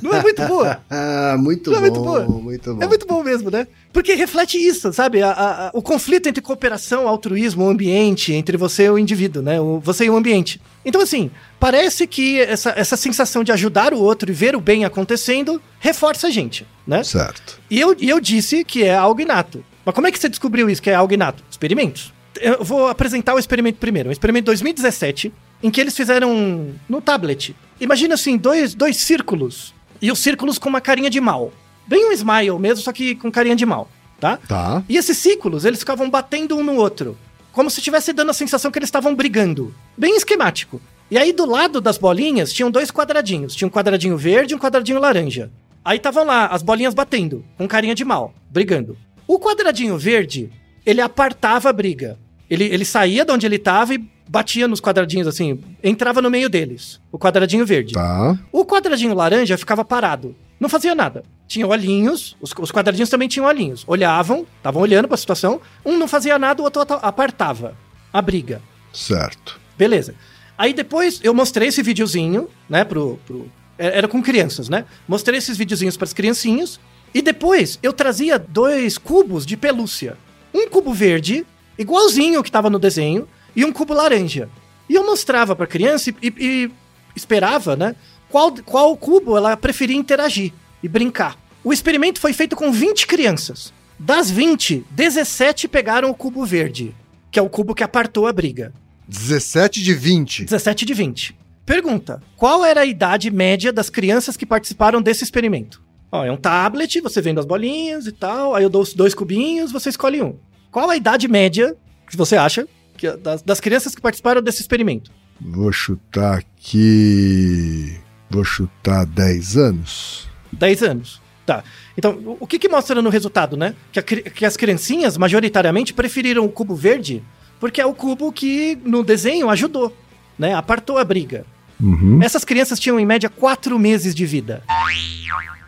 Não é muito boa? Ah, muito Não bom. é muito boa? muito bom. É muito bom mesmo, né? Porque reflete isso, sabe? A- a- o conflito entre cooperação, altruísmo, o ambiente, entre você e o indivíduo, né? O, você e o ambiente. Então, assim, parece que essa, essa sensação de ajudar o outro e ver o bem acontecendo reforça a gente, né? Certo. E eu, e eu disse que é algo inato. Mas como é que você descobriu isso, que é algo inato? Experimentos. Eu vou apresentar o experimento primeiro. Um experimento de 2017, em que eles fizeram no tablet. Imagina assim, dois, dois círculos. E os círculos com uma carinha de mal. Bem um smile mesmo, só que com carinha de mal, tá? Tá. E esses círculos, eles ficavam batendo um no outro. Como se estivesse dando a sensação que eles estavam brigando. Bem esquemático. E aí, do lado das bolinhas, tinham dois quadradinhos. Tinha um quadradinho verde e um quadradinho laranja. Aí estavam lá, as bolinhas batendo, com carinha de mal, brigando. O quadradinho verde, ele apartava a briga. Ele, ele saía de onde ele estava e batia nos quadradinhos assim, entrava no meio deles. O quadradinho verde. Tá. O quadradinho laranja ficava parado. Não fazia nada. Tinha olhinhos, os, os quadradinhos também tinham olhinhos. Olhavam, estavam olhando pra situação. Um não fazia nada, o outro apartava a briga. Certo. Beleza. Aí depois eu mostrei esse videozinho, né, pro. pro é- era com crianças, né? Mostrei esses videozinhos pras criancinhas. E depois eu trazia dois cubos de pelúcia. Um cubo verde, igualzinho o que tava no desenho, e um cubo laranja. E eu mostrava pra criança e, e- e esperava, né? Qual, qual cubo ela preferia interagir e brincar. O experimento foi feito com 20 crianças. Das 20, 17 pegaram o cubo verde, que é o cubo que apartou a briga. 17 de 20. 17 de 20. Pergunta: qual era a idade média das crianças que participaram desse experimento? Ó, é um tablet, você vendo as bolinhas e tal, aí eu dou os dois cubinhos, você escolhe um. Qual a idade média que você acha que das, das crianças que participaram desse experimento? Vou chutar aqui. Vou chutar 10 anos. 10 anos. Tá. Então, o- que que mostra no resultado, né? Que, a que as criancinhas, majoritariamente, preferiram o cubo verde porque é o cubo que, no desenho, ajudou, né? Apartou a briga. Uhum. Essas crianças tinham, em média, 4 meses de vida.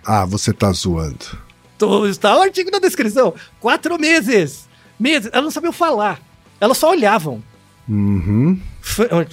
Ah, você tá zoando. Tô- Está o artigo na descrição. Quatro meses. Meses. Elas não sabiam falar. Elas só olhavam. Uhum.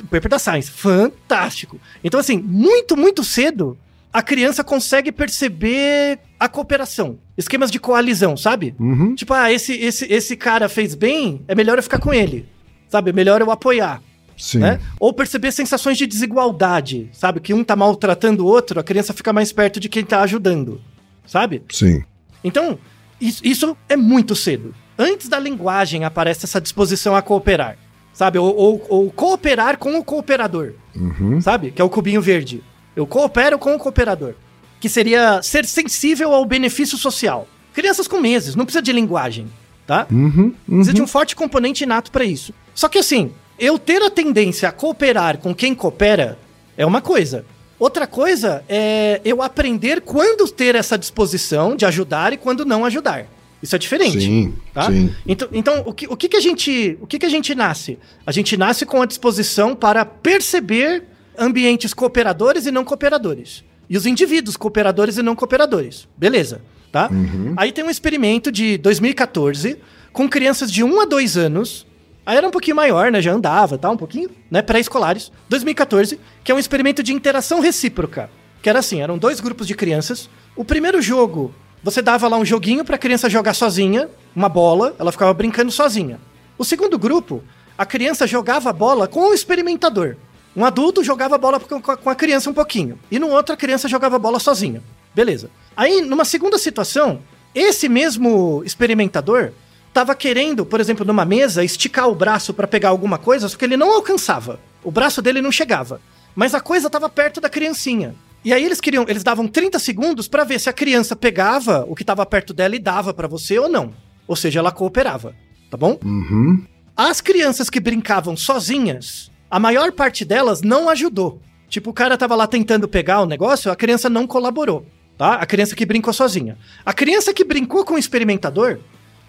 Paper da Science. Fantástico. Então, assim, muito, muito cedo, a criança consegue perceber a cooperação. Esquemas de coalizão, sabe? Uhum. Tipo, ah, esse, esse, esse cara fez bem, é melhor eu ficar com ele. Sabe? É melhor eu apoiar. Sim. Né? Ou perceber sensações de desigualdade, sabe? Que um tá maltratando o outro, a criança fica mais perto de quem tá ajudando. Sabe? Sim. Então, isso, isso é muito cedo. Antes da linguagem aparece essa disposição a cooperar, sabe? Ou, ou- ou cooperar com o cooperador, Uhum. sabe? Que é o cubinho verde. Eu coopero com o cooperador. Que seria ser sensível ao benefício social. Crianças com meses, não precisa de linguagem, tá? Uhum. Precisa de um forte componente inato pra isso. Só que assim, eu ter a tendência a cooperar com quem coopera é uma coisa. Outra coisa é eu aprender quando ter essa disposição de ajudar e quando não ajudar. Isso é diferente. Sim. tá? Sim. Então, então o, que, o que, que a gente, o que, que a gente nasce? A gente nasce com a disposição para perceber ambientes cooperadores e não cooperadores. E os indivíduos cooperadores e não cooperadores. Beleza, tá? Aí tem um experimento de 2014 com crianças de 1 a 2 anos. Aí era um pouquinho maior, né? Já andava, tá? Um pouquinho, né? Pré-escolares. 2014, que é um experimento de interação recíproca. Que era assim, eram dois grupos de crianças. O primeiro jogo, você dava lá um joguinho pra criança jogar sozinha, uma bola, ela ficava brincando sozinha. O segundo grupo, a criança jogava a bola com o experimentador. Um adulto jogava a bola com a criança um pouquinho. E no outro, a criança jogava a bola sozinha. Beleza. Aí, numa segunda situação, esse mesmo experimentador tava querendo, por exemplo, numa mesa, esticar o braço pra pegar alguma coisa, só que ele não alcançava. O braço dele não chegava. Mas a coisa tava perto da criancinha. E aí eles queriam, eles davam 30 segundos pra ver se a criança pegava o que tava perto dela e dava pra você ou não. Ou seja, ela cooperava, tá bom? Uhum. As crianças que brincavam sozinhas, a maior parte delas não ajudou. Tipo, o cara tava lá tentando pegar o negócio, a criança não colaborou, tá? A criança que brincou sozinha. A criança que brincou com o experimentador,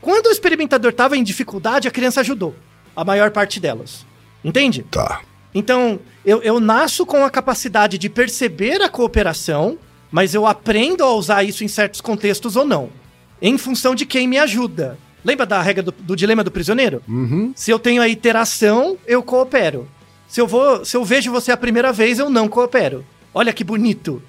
quando o experimentador tava em dificuldade, a criança ajudou. A maior parte delas. Entende? Tá. Então, eu, eu nasço com a capacidade de perceber a cooperação, mas eu aprendo a usar isso em certos contextos ou não. Em função de quem me ajuda. Lembra da regra do, do dilema do prisioneiro? Uhum. Se eu tenho a iteração, eu coopero. Se eu vou, se eu vejo você a primeira vez, eu não coopero. Olha que bonito.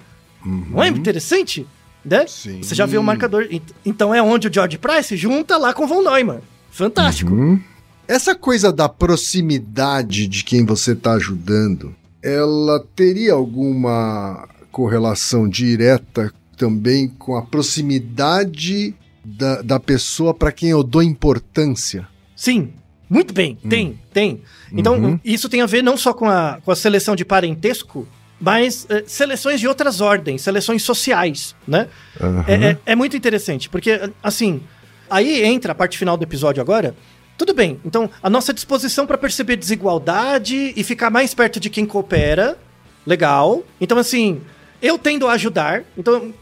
Não é interessante? Né? Sim. Você já viu o marcador. Ent- Então é onde o George Price junta lá com o Von Neumann. Fantástico. Uhum. Essa coisa da proximidade de quem você está ajudando, ela teria alguma correlação direta também com a proximidade da, da pessoa para quem eu dou importância? Sim, muito bem. Tem, tem. Então, Uhum. isso tem a ver não só com a, com a seleção de parentesco, mas eh, seleções de outras ordens, seleções sociais, né? Aham. É, é- é muito interessante, porque, assim, aí entra a parte final do episódio agora. Tudo bem, então a nossa disposição para perceber desigualdade e ficar mais perto de quem coopera, legal. Então, assim, eu tendo a ajudar. Então,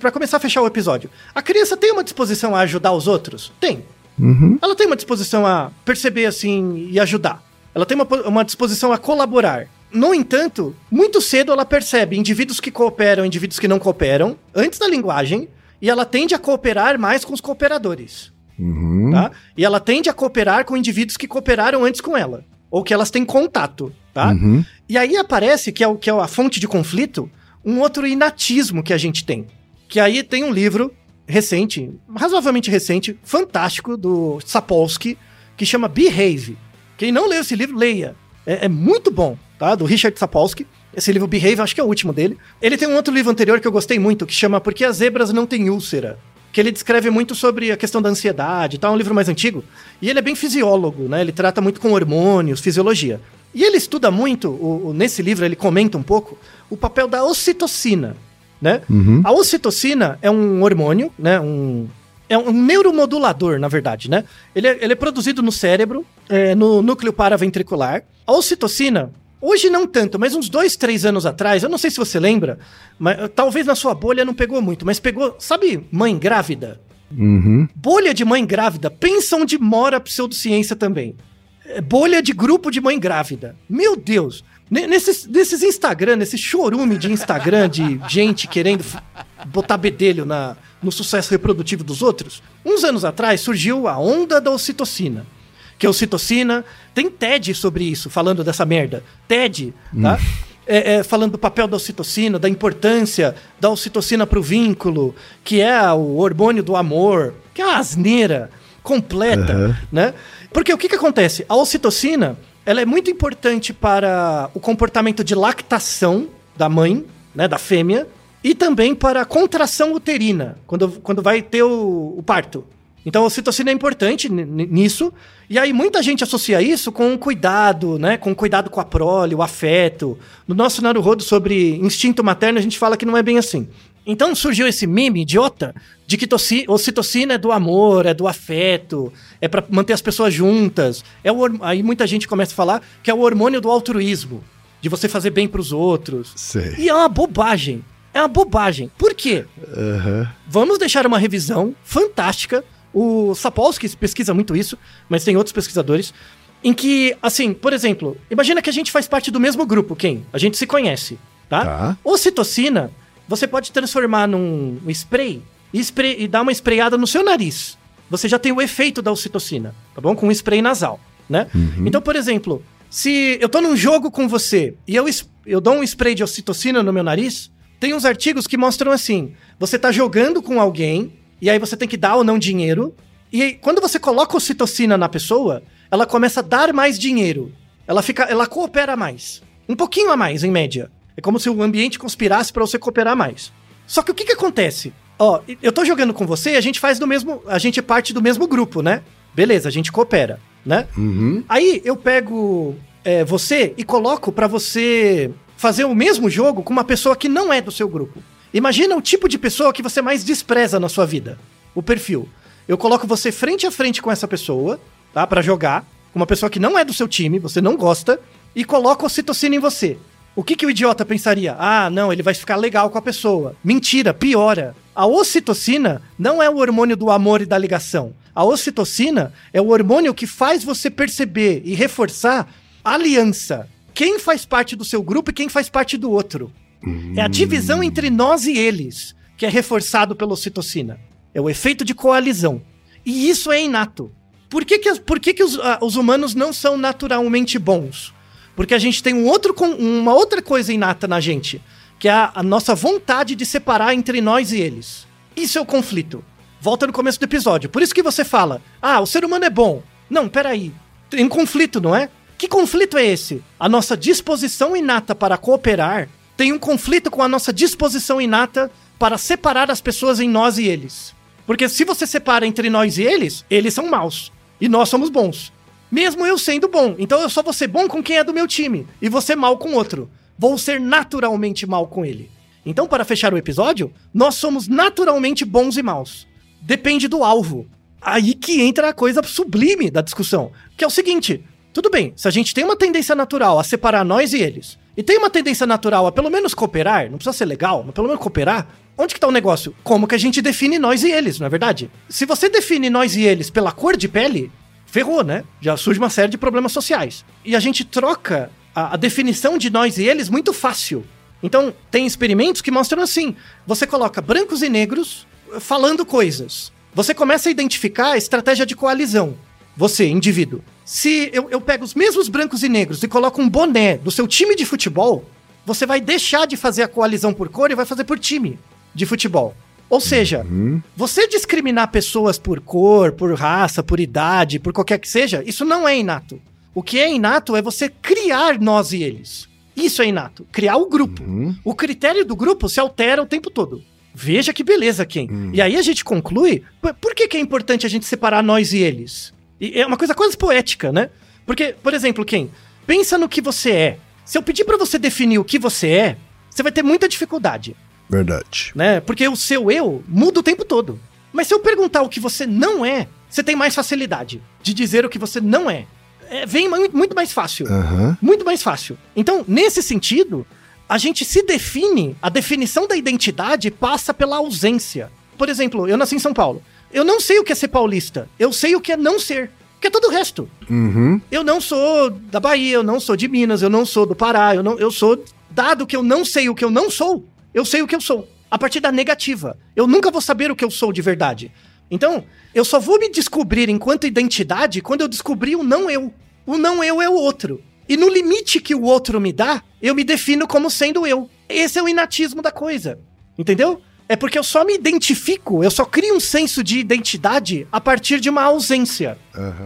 para começar a fechar o episódio, a criança tem uma disposição a ajudar os outros? Tem. Uhum. Ela tem uma disposição a perceber assim e ajudar. Ela tem uma, uma disposição a colaborar. No entanto, muito cedo ela percebe indivíduos que cooperam, indivíduos que não cooperam, antes da linguagem, e ela tende a cooperar mais com os cooperadores. Uhum. Tá? E ela tende a cooperar com indivíduos que cooperaram antes com ela. Ou que elas têm contato. Tá? Uhum. E aí aparece, que é, o, que é a fonte de conflito, um outro inatismo que a gente tem. Que aí tem um livro recente, razoavelmente recente, fantástico, do Sapolsky, que chama Behave. Quem não leu esse livro, leia. É, é muito bom, tá? Do Richard Sapolsky. Esse livro Behave, acho que é o último dele. Ele tem um outro livro anterior que eu gostei muito, que chama Por que as zebras não têm úlcera? Que ele descreve muito sobre a questão da ansiedade, tá? É um livro mais antigo. E ele é bem fisiólogo, né? Ele trata muito com hormônios, fisiologia. E ele estuda muito, o- o- nesse livro ele comenta um pouco, o papel da ocitocina, né? Uhum. A ocitocina é um hormônio, né? Um, é um neuromodulador, na verdade, né? Ele é, ele é produzido no cérebro, é, no núcleo paraventricular. A ocitocina, hoje não tanto, mas uns dois, três anos atrás, eu não sei se você lembra, mas eh, talvez na sua bolha não pegou muito, mas pegou, sabe, mãe grávida? Uhum. Bolha de mãe grávida, pensa onde mora a pseudociência também. É, bolha de grupo de mãe grávida. Meu Deus! Ne- Nesses, nesses Instagram, nesse chorume de Instagram de gente querendo botar bedelho na, no sucesso reprodutivo dos outros, uns anos atrás surgiu a onda da ocitocina. Que a ocitocina. Tem TED sobre isso, falando dessa merda. TED, tá? É, é, falando do papel da ocitocina, da importância da ocitocina pro vínculo, que é o hormônio do amor, que é uma asneira completa, né? Porque o que, que acontece? A ocitocina, ela é muito importante para o comportamento de lactação da mãe, né, da fêmea, e também para a contração uterina, quando, quando vai ter o, o parto. Então a ocitocina é importante nisso. E aí muita gente associa isso com cuidado, né? Com cuidado com a prole, o afeto. No nosso Naruhodo sobre instinto materno, a gente fala que não é bem assim. Então surgiu esse meme idiota de que toci- ocitocina é do amor, é do afeto, é pra manter as pessoas juntas. É o aí muita gente começa a falar que é o hormônio do altruísmo, de você fazer bem pros outros. Sei. E é uma bobagem. É uma bobagem. Por quê? Aham. Vamos deixar uma revisão fantástica. O Sapolsky pesquisa muito isso, mas tem outros pesquisadores. Em que, assim, por exemplo, imagina que a gente faz parte do mesmo grupo, quem? A gente se conhece, tá? Tá. Ocitocina, você pode transformar num spray e, spray e dar uma sprayada no seu nariz. Você já tem o efeito da ocitocina, tá bom? Com um spray nasal, né? Então, por exemplo, se eu tô num jogo com você e eu, eu dou um spray de ocitocina no meu nariz, tem uns artigos que mostram assim: você tá jogando com alguém, e aí você tem que dar ou não dinheiro, e aí, quando você coloca ocitocina na pessoa, ela começa a dar mais dinheiro. Ela fica, ela coopera mais. Um pouquinho a mais, em média. É como se o ambiente conspirasse pra você cooperar mais. Só que o que que acontece? Ó, eu tô jogando com você e a gente faz do mesmo. A gente é parte do mesmo grupo, né? Beleza, a gente coopera, né? Uhum. Aí eu pego é, você e coloco pra você fazer o mesmo jogo com uma pessoa que não é do seu grupo. Imagina o tipo de pessoa que você mais despreza na sua vida. O perfil. Eu coloco você frente a frente com essa pessoa, tá? Pra jogar. Uma pessoa que não é do seu time, você não gosta. e coloca ocitocina em você. O que, que o idiota pensaria? Ah, não, ele vai ficar legal com a pessoa. Mentira, piora. A ocitocina não é o hormônio do amor e da ligação. A ocitocina é o hormônio que faz você perceber e reforçar aliança. Quem faz parte do seu grupo e quem faz parte do outro. É a divisão entre nós e eles que é reforçado pela ocitocina. É o efeito de coalizão. E isso é inato. Por que, que, por que, que os, ah, os humanos não são naturalmente bons? Porque a gente tem um outro, uma outra coisa inata na gente, que é a, a nossa vontade de separar entre nós e eles. Isso é o conflito. Volta no começo do episódio. Por isso que você fala: ah, o ser humano é bom. Não, peraí. Tem um conflito, não é? Que conflito é esse? A nossa disposição inata para cooperar tem um conflito com a nossa disposição inata para separar as pessoas em nós e eles. Porque se você separa entre nós e eles, eles são maus. E nós somos bons. Mesmo eu sendo bom. Então eu só vou ser bom com quem é do meu time. E você mal com outro. Vou ser naturalmente mal com ele. Então, para fechar o episódio, nós somos naturalmente bons e maus. Depende do alvo. Aí que entra a coisa sublime da discussão. Que é o seguinte: tudo bem, se a gente tem uma tendência natural a separar nós e eles, e tem uma tendência natural a pelo menos cooperar, não precisa ser legal, mas pelo menos cooperar, onde que tá o negócio? Como que a gente define nós e eles, não é verdade? Se você define nós e eles pela cor de pele, ferrou, né? Já surge uma série de problemas sociais. E a gente troca a, a definição de nós e eles muito fácil. Então, tem experimentos que mostram assim: você coloca brancos e negros falando coisas. Você começa a identificar a estratégia de coalizão. Você, indivíduo. Se eu, eu pego os mesmos brancos e negros e coloco um boné do seu time de futebol, você vai deixar de fazer a coalizão por cor e vai fazer por time de futebol. Ou seja, você discriminar pessoas por cor, por raça, por idade, por qualquer que seja, isso não é inato. O que é inato é você criar nós e eles. Isso é inato. Criar o grupo. O critério do grupo se altera o tempo todo. Veja que beleza, Ken. E aí a gente conclui, por- por que, que é importante a gente separar nós e eles? E é uma coisa quase poética, né? Porque, por exemplo, Ken, pensa no que você é. Se eu pedir pra você definir o que você é, você vai ter muita dificuldade Verdade. né? Porque o seu eu muda o tempo todo. Mas se eu perguntar o que você não é, você tem mais facilidade de dizer o que você não é. É, vem mu- muito mais fácil. Aham. Muito mais fácil. Então, nesse sentido, a gente se define, a definição da identidade passa pela ausência. Por exemplo, eu nasci em São Paulo. Eu não sei o que é ser paulista. Eu sei o que é não ser. Que é todo o resto. Uhum. Eu não sou da Bahia, eu não sou de Minas, eu não sou do Pará, eu, não, eu sou. Dado que eu não sei o que eu não sou, eu sei o que eu sou. A partir da negativa. Eu nunca vou saber o que eu sou de verdade. Então, eu só vou me descobrir enquanto identidade quando eu descobrir o não eu. O não eu é o outro. E no limite que o outro me dá, eu me defino como sendo eu. Esse é o inatismo da coisa. Entendeu? É porque eu só me identifico, eu só crio um senso de identidade a partir de uma ausência.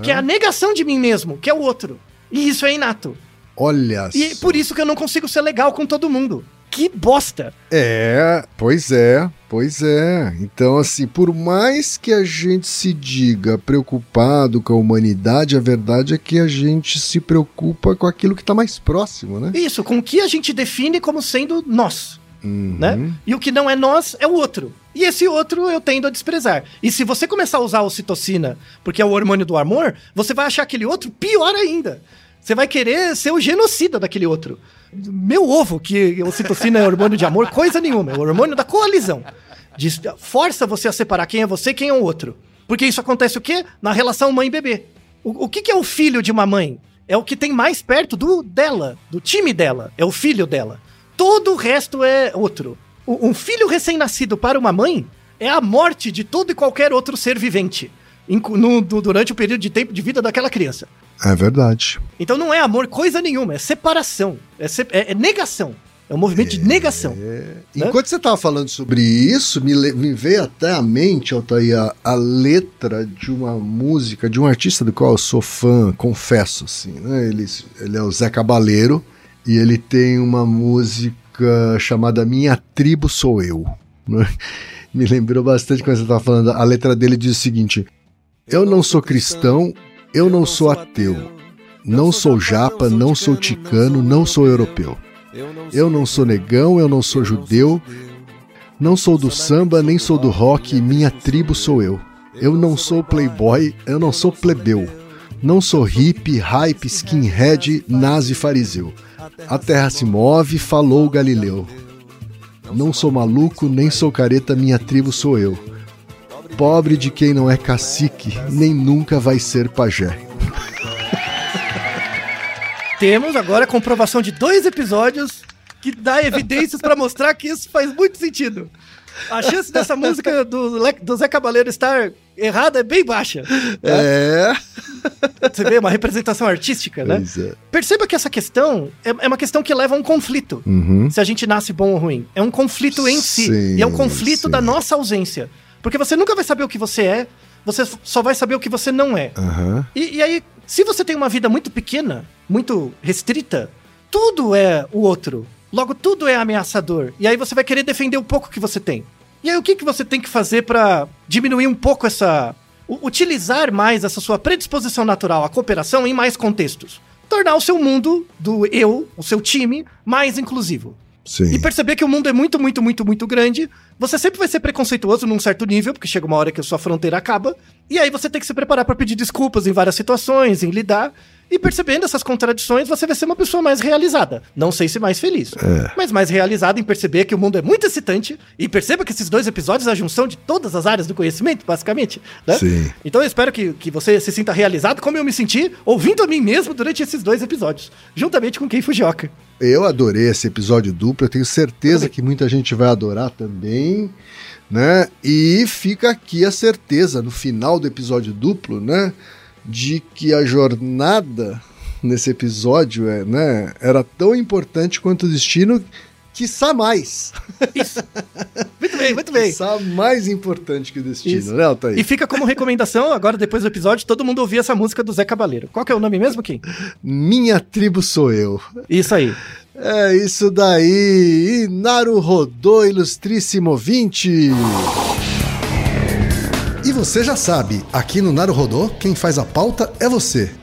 Que é a negação de mim mesmo, que é o outro. E isso é inato. Olha E só. por isso que eu não consigo ser legal com todo mundo. Que bosta! É, pois é, pois é. Então, assim, por mais que a gente se diga preocupado com a humanidade, a verdade é que a gente se preocupa com aquilo que tá mais próximo, né? Isso, com o que a gente define como sendo nós, Uhum. né? E o que não é nós é o outro. E esse outro eu tendo a desprezar. E se você começar a usar a ocitocina, porque é o hormônio do amor, você vai achar aquele outro pior ainda. Você vai querer ser o genocida daquele outro. Meu ovo, que ocitocina é hormônio de amor, coisa nenhuma. É o hormônio da coalizão. Diz- força você a separar quem é você e quem é o outro. Porque isso acontece o quê? Na relação mãe e bebê. O, o que, que é o filho de uma mãe? É o que tem mais perto do dela, do time dela. É o filho dela. Todo o resto é outro. Um filho recém-nascido para uma mãe é a morte de todo e qualquer outro ser vivente no- durante o período de tempo de vida daquela criança. É verdade. Então não é amor coisa nenhuma, é separação, é, se- é- é negação. É um movimento de negação. Né? Enquanto você tava falando sobre isso, me, me veio até à mente, Altair, a, a letra de uma música de um artista do qual eu sou fã, confesso, assim, né? Ele, ele é o Zé Cabaleiro e ele tem uma música chamada Minha Tribo Sou Eu. Me lembrou bastante quando você tava falando. A letra dele diz o seguinte: Eu não sou cristão, eu não sou ateu. Não sou japa, não sou ticano, não sou europeu. Eu não sou negão, eu não sou judeu, não sou do samba, nem sou do rock, minha tribo sou eu. Eu não sou playboy, eu não sou plebeu. Não sou hippie, hype, skinhead, nazi fariseu. A terra se move, falou Galileu. Não sou maluco, nem sou careta, minha tribo sou eu. Pobre de quem não é cacique, nem nunca vai ser pajé. Temos agora a comprovação de dois episódios que dá evidências para mostrar que isso faz muito sentido. A chance dessa música do, do Zé Cabaleiro estar errada é bem baixa. É. Você vê uma representação artística, né? É. Perceba que essa questão é, é uma questão que leva a um conflito. Uhum. Se a gente nasce bom ou ruim. É um conflito em si. Sim, e é um conflito sim. da nossa ausência. Porque você nunca vai saber o que você é, você só vai saber o que você não é. Aham. E, e aí, se você tem uma vida muito pequena, muito restrita, tudo é o outro. Logo, tudo é ameaçador. E aí você vai querer defender o pouco que você tem. E aí, o que, que você tem que fazer pra diminuir um pouco essa. utilizar mais essa sua predisposição natural à cooperação em mais contextos? Tornar o seu mundo, do eu, o seu time, mais inclusivo. Sim. E perceber que o mundo é muito, muito, muito, muito grande. Você sempre vai ser preconceituoso num certo nível, porque chega uma hora que a sua fronteira acaba. E aí você tem que se preparar pra pedir desculpas em várias situações, em lidar. E percebendo essas contradições, você vai ser uma pessoa mais realizada. Não sei se mais feliz, mas mais realizada em perceber que o mundo é muito excitante. E perceba que esses dois episódios é a junção de todas as áreas do conhecimento, basicamente. Né? Sim. Então eu espero que, que você se sinta realizado como eu me senti ouvindo a mim mesmo durante esses dois episódios, juntamente com Ken Fujioka. Eu adorei esse episódio duplo, eu tenho certeza que muita gente vai adorar também, né? E fica aqui a certeza no final do episódio duplo, né, de que a jornada nesse episódio é, né, era tão importante quanto o destino, quiçá mais. Isso. Muito bem, muito bem. Quiçá mais importante que o destino, Isso. né, Altair? E fica como recomendação, agora depois do episódio, todo mundo ouvir essa música do Zé Cabaleiro. Qual que é o nome mesmo, Kim? Minha tribo sou eu. Isso aí. É isso daí. Inaru Rodô, ilustríssimo 20. E você já sabe, aqui no Naruhodô, quem faz a pauta é você.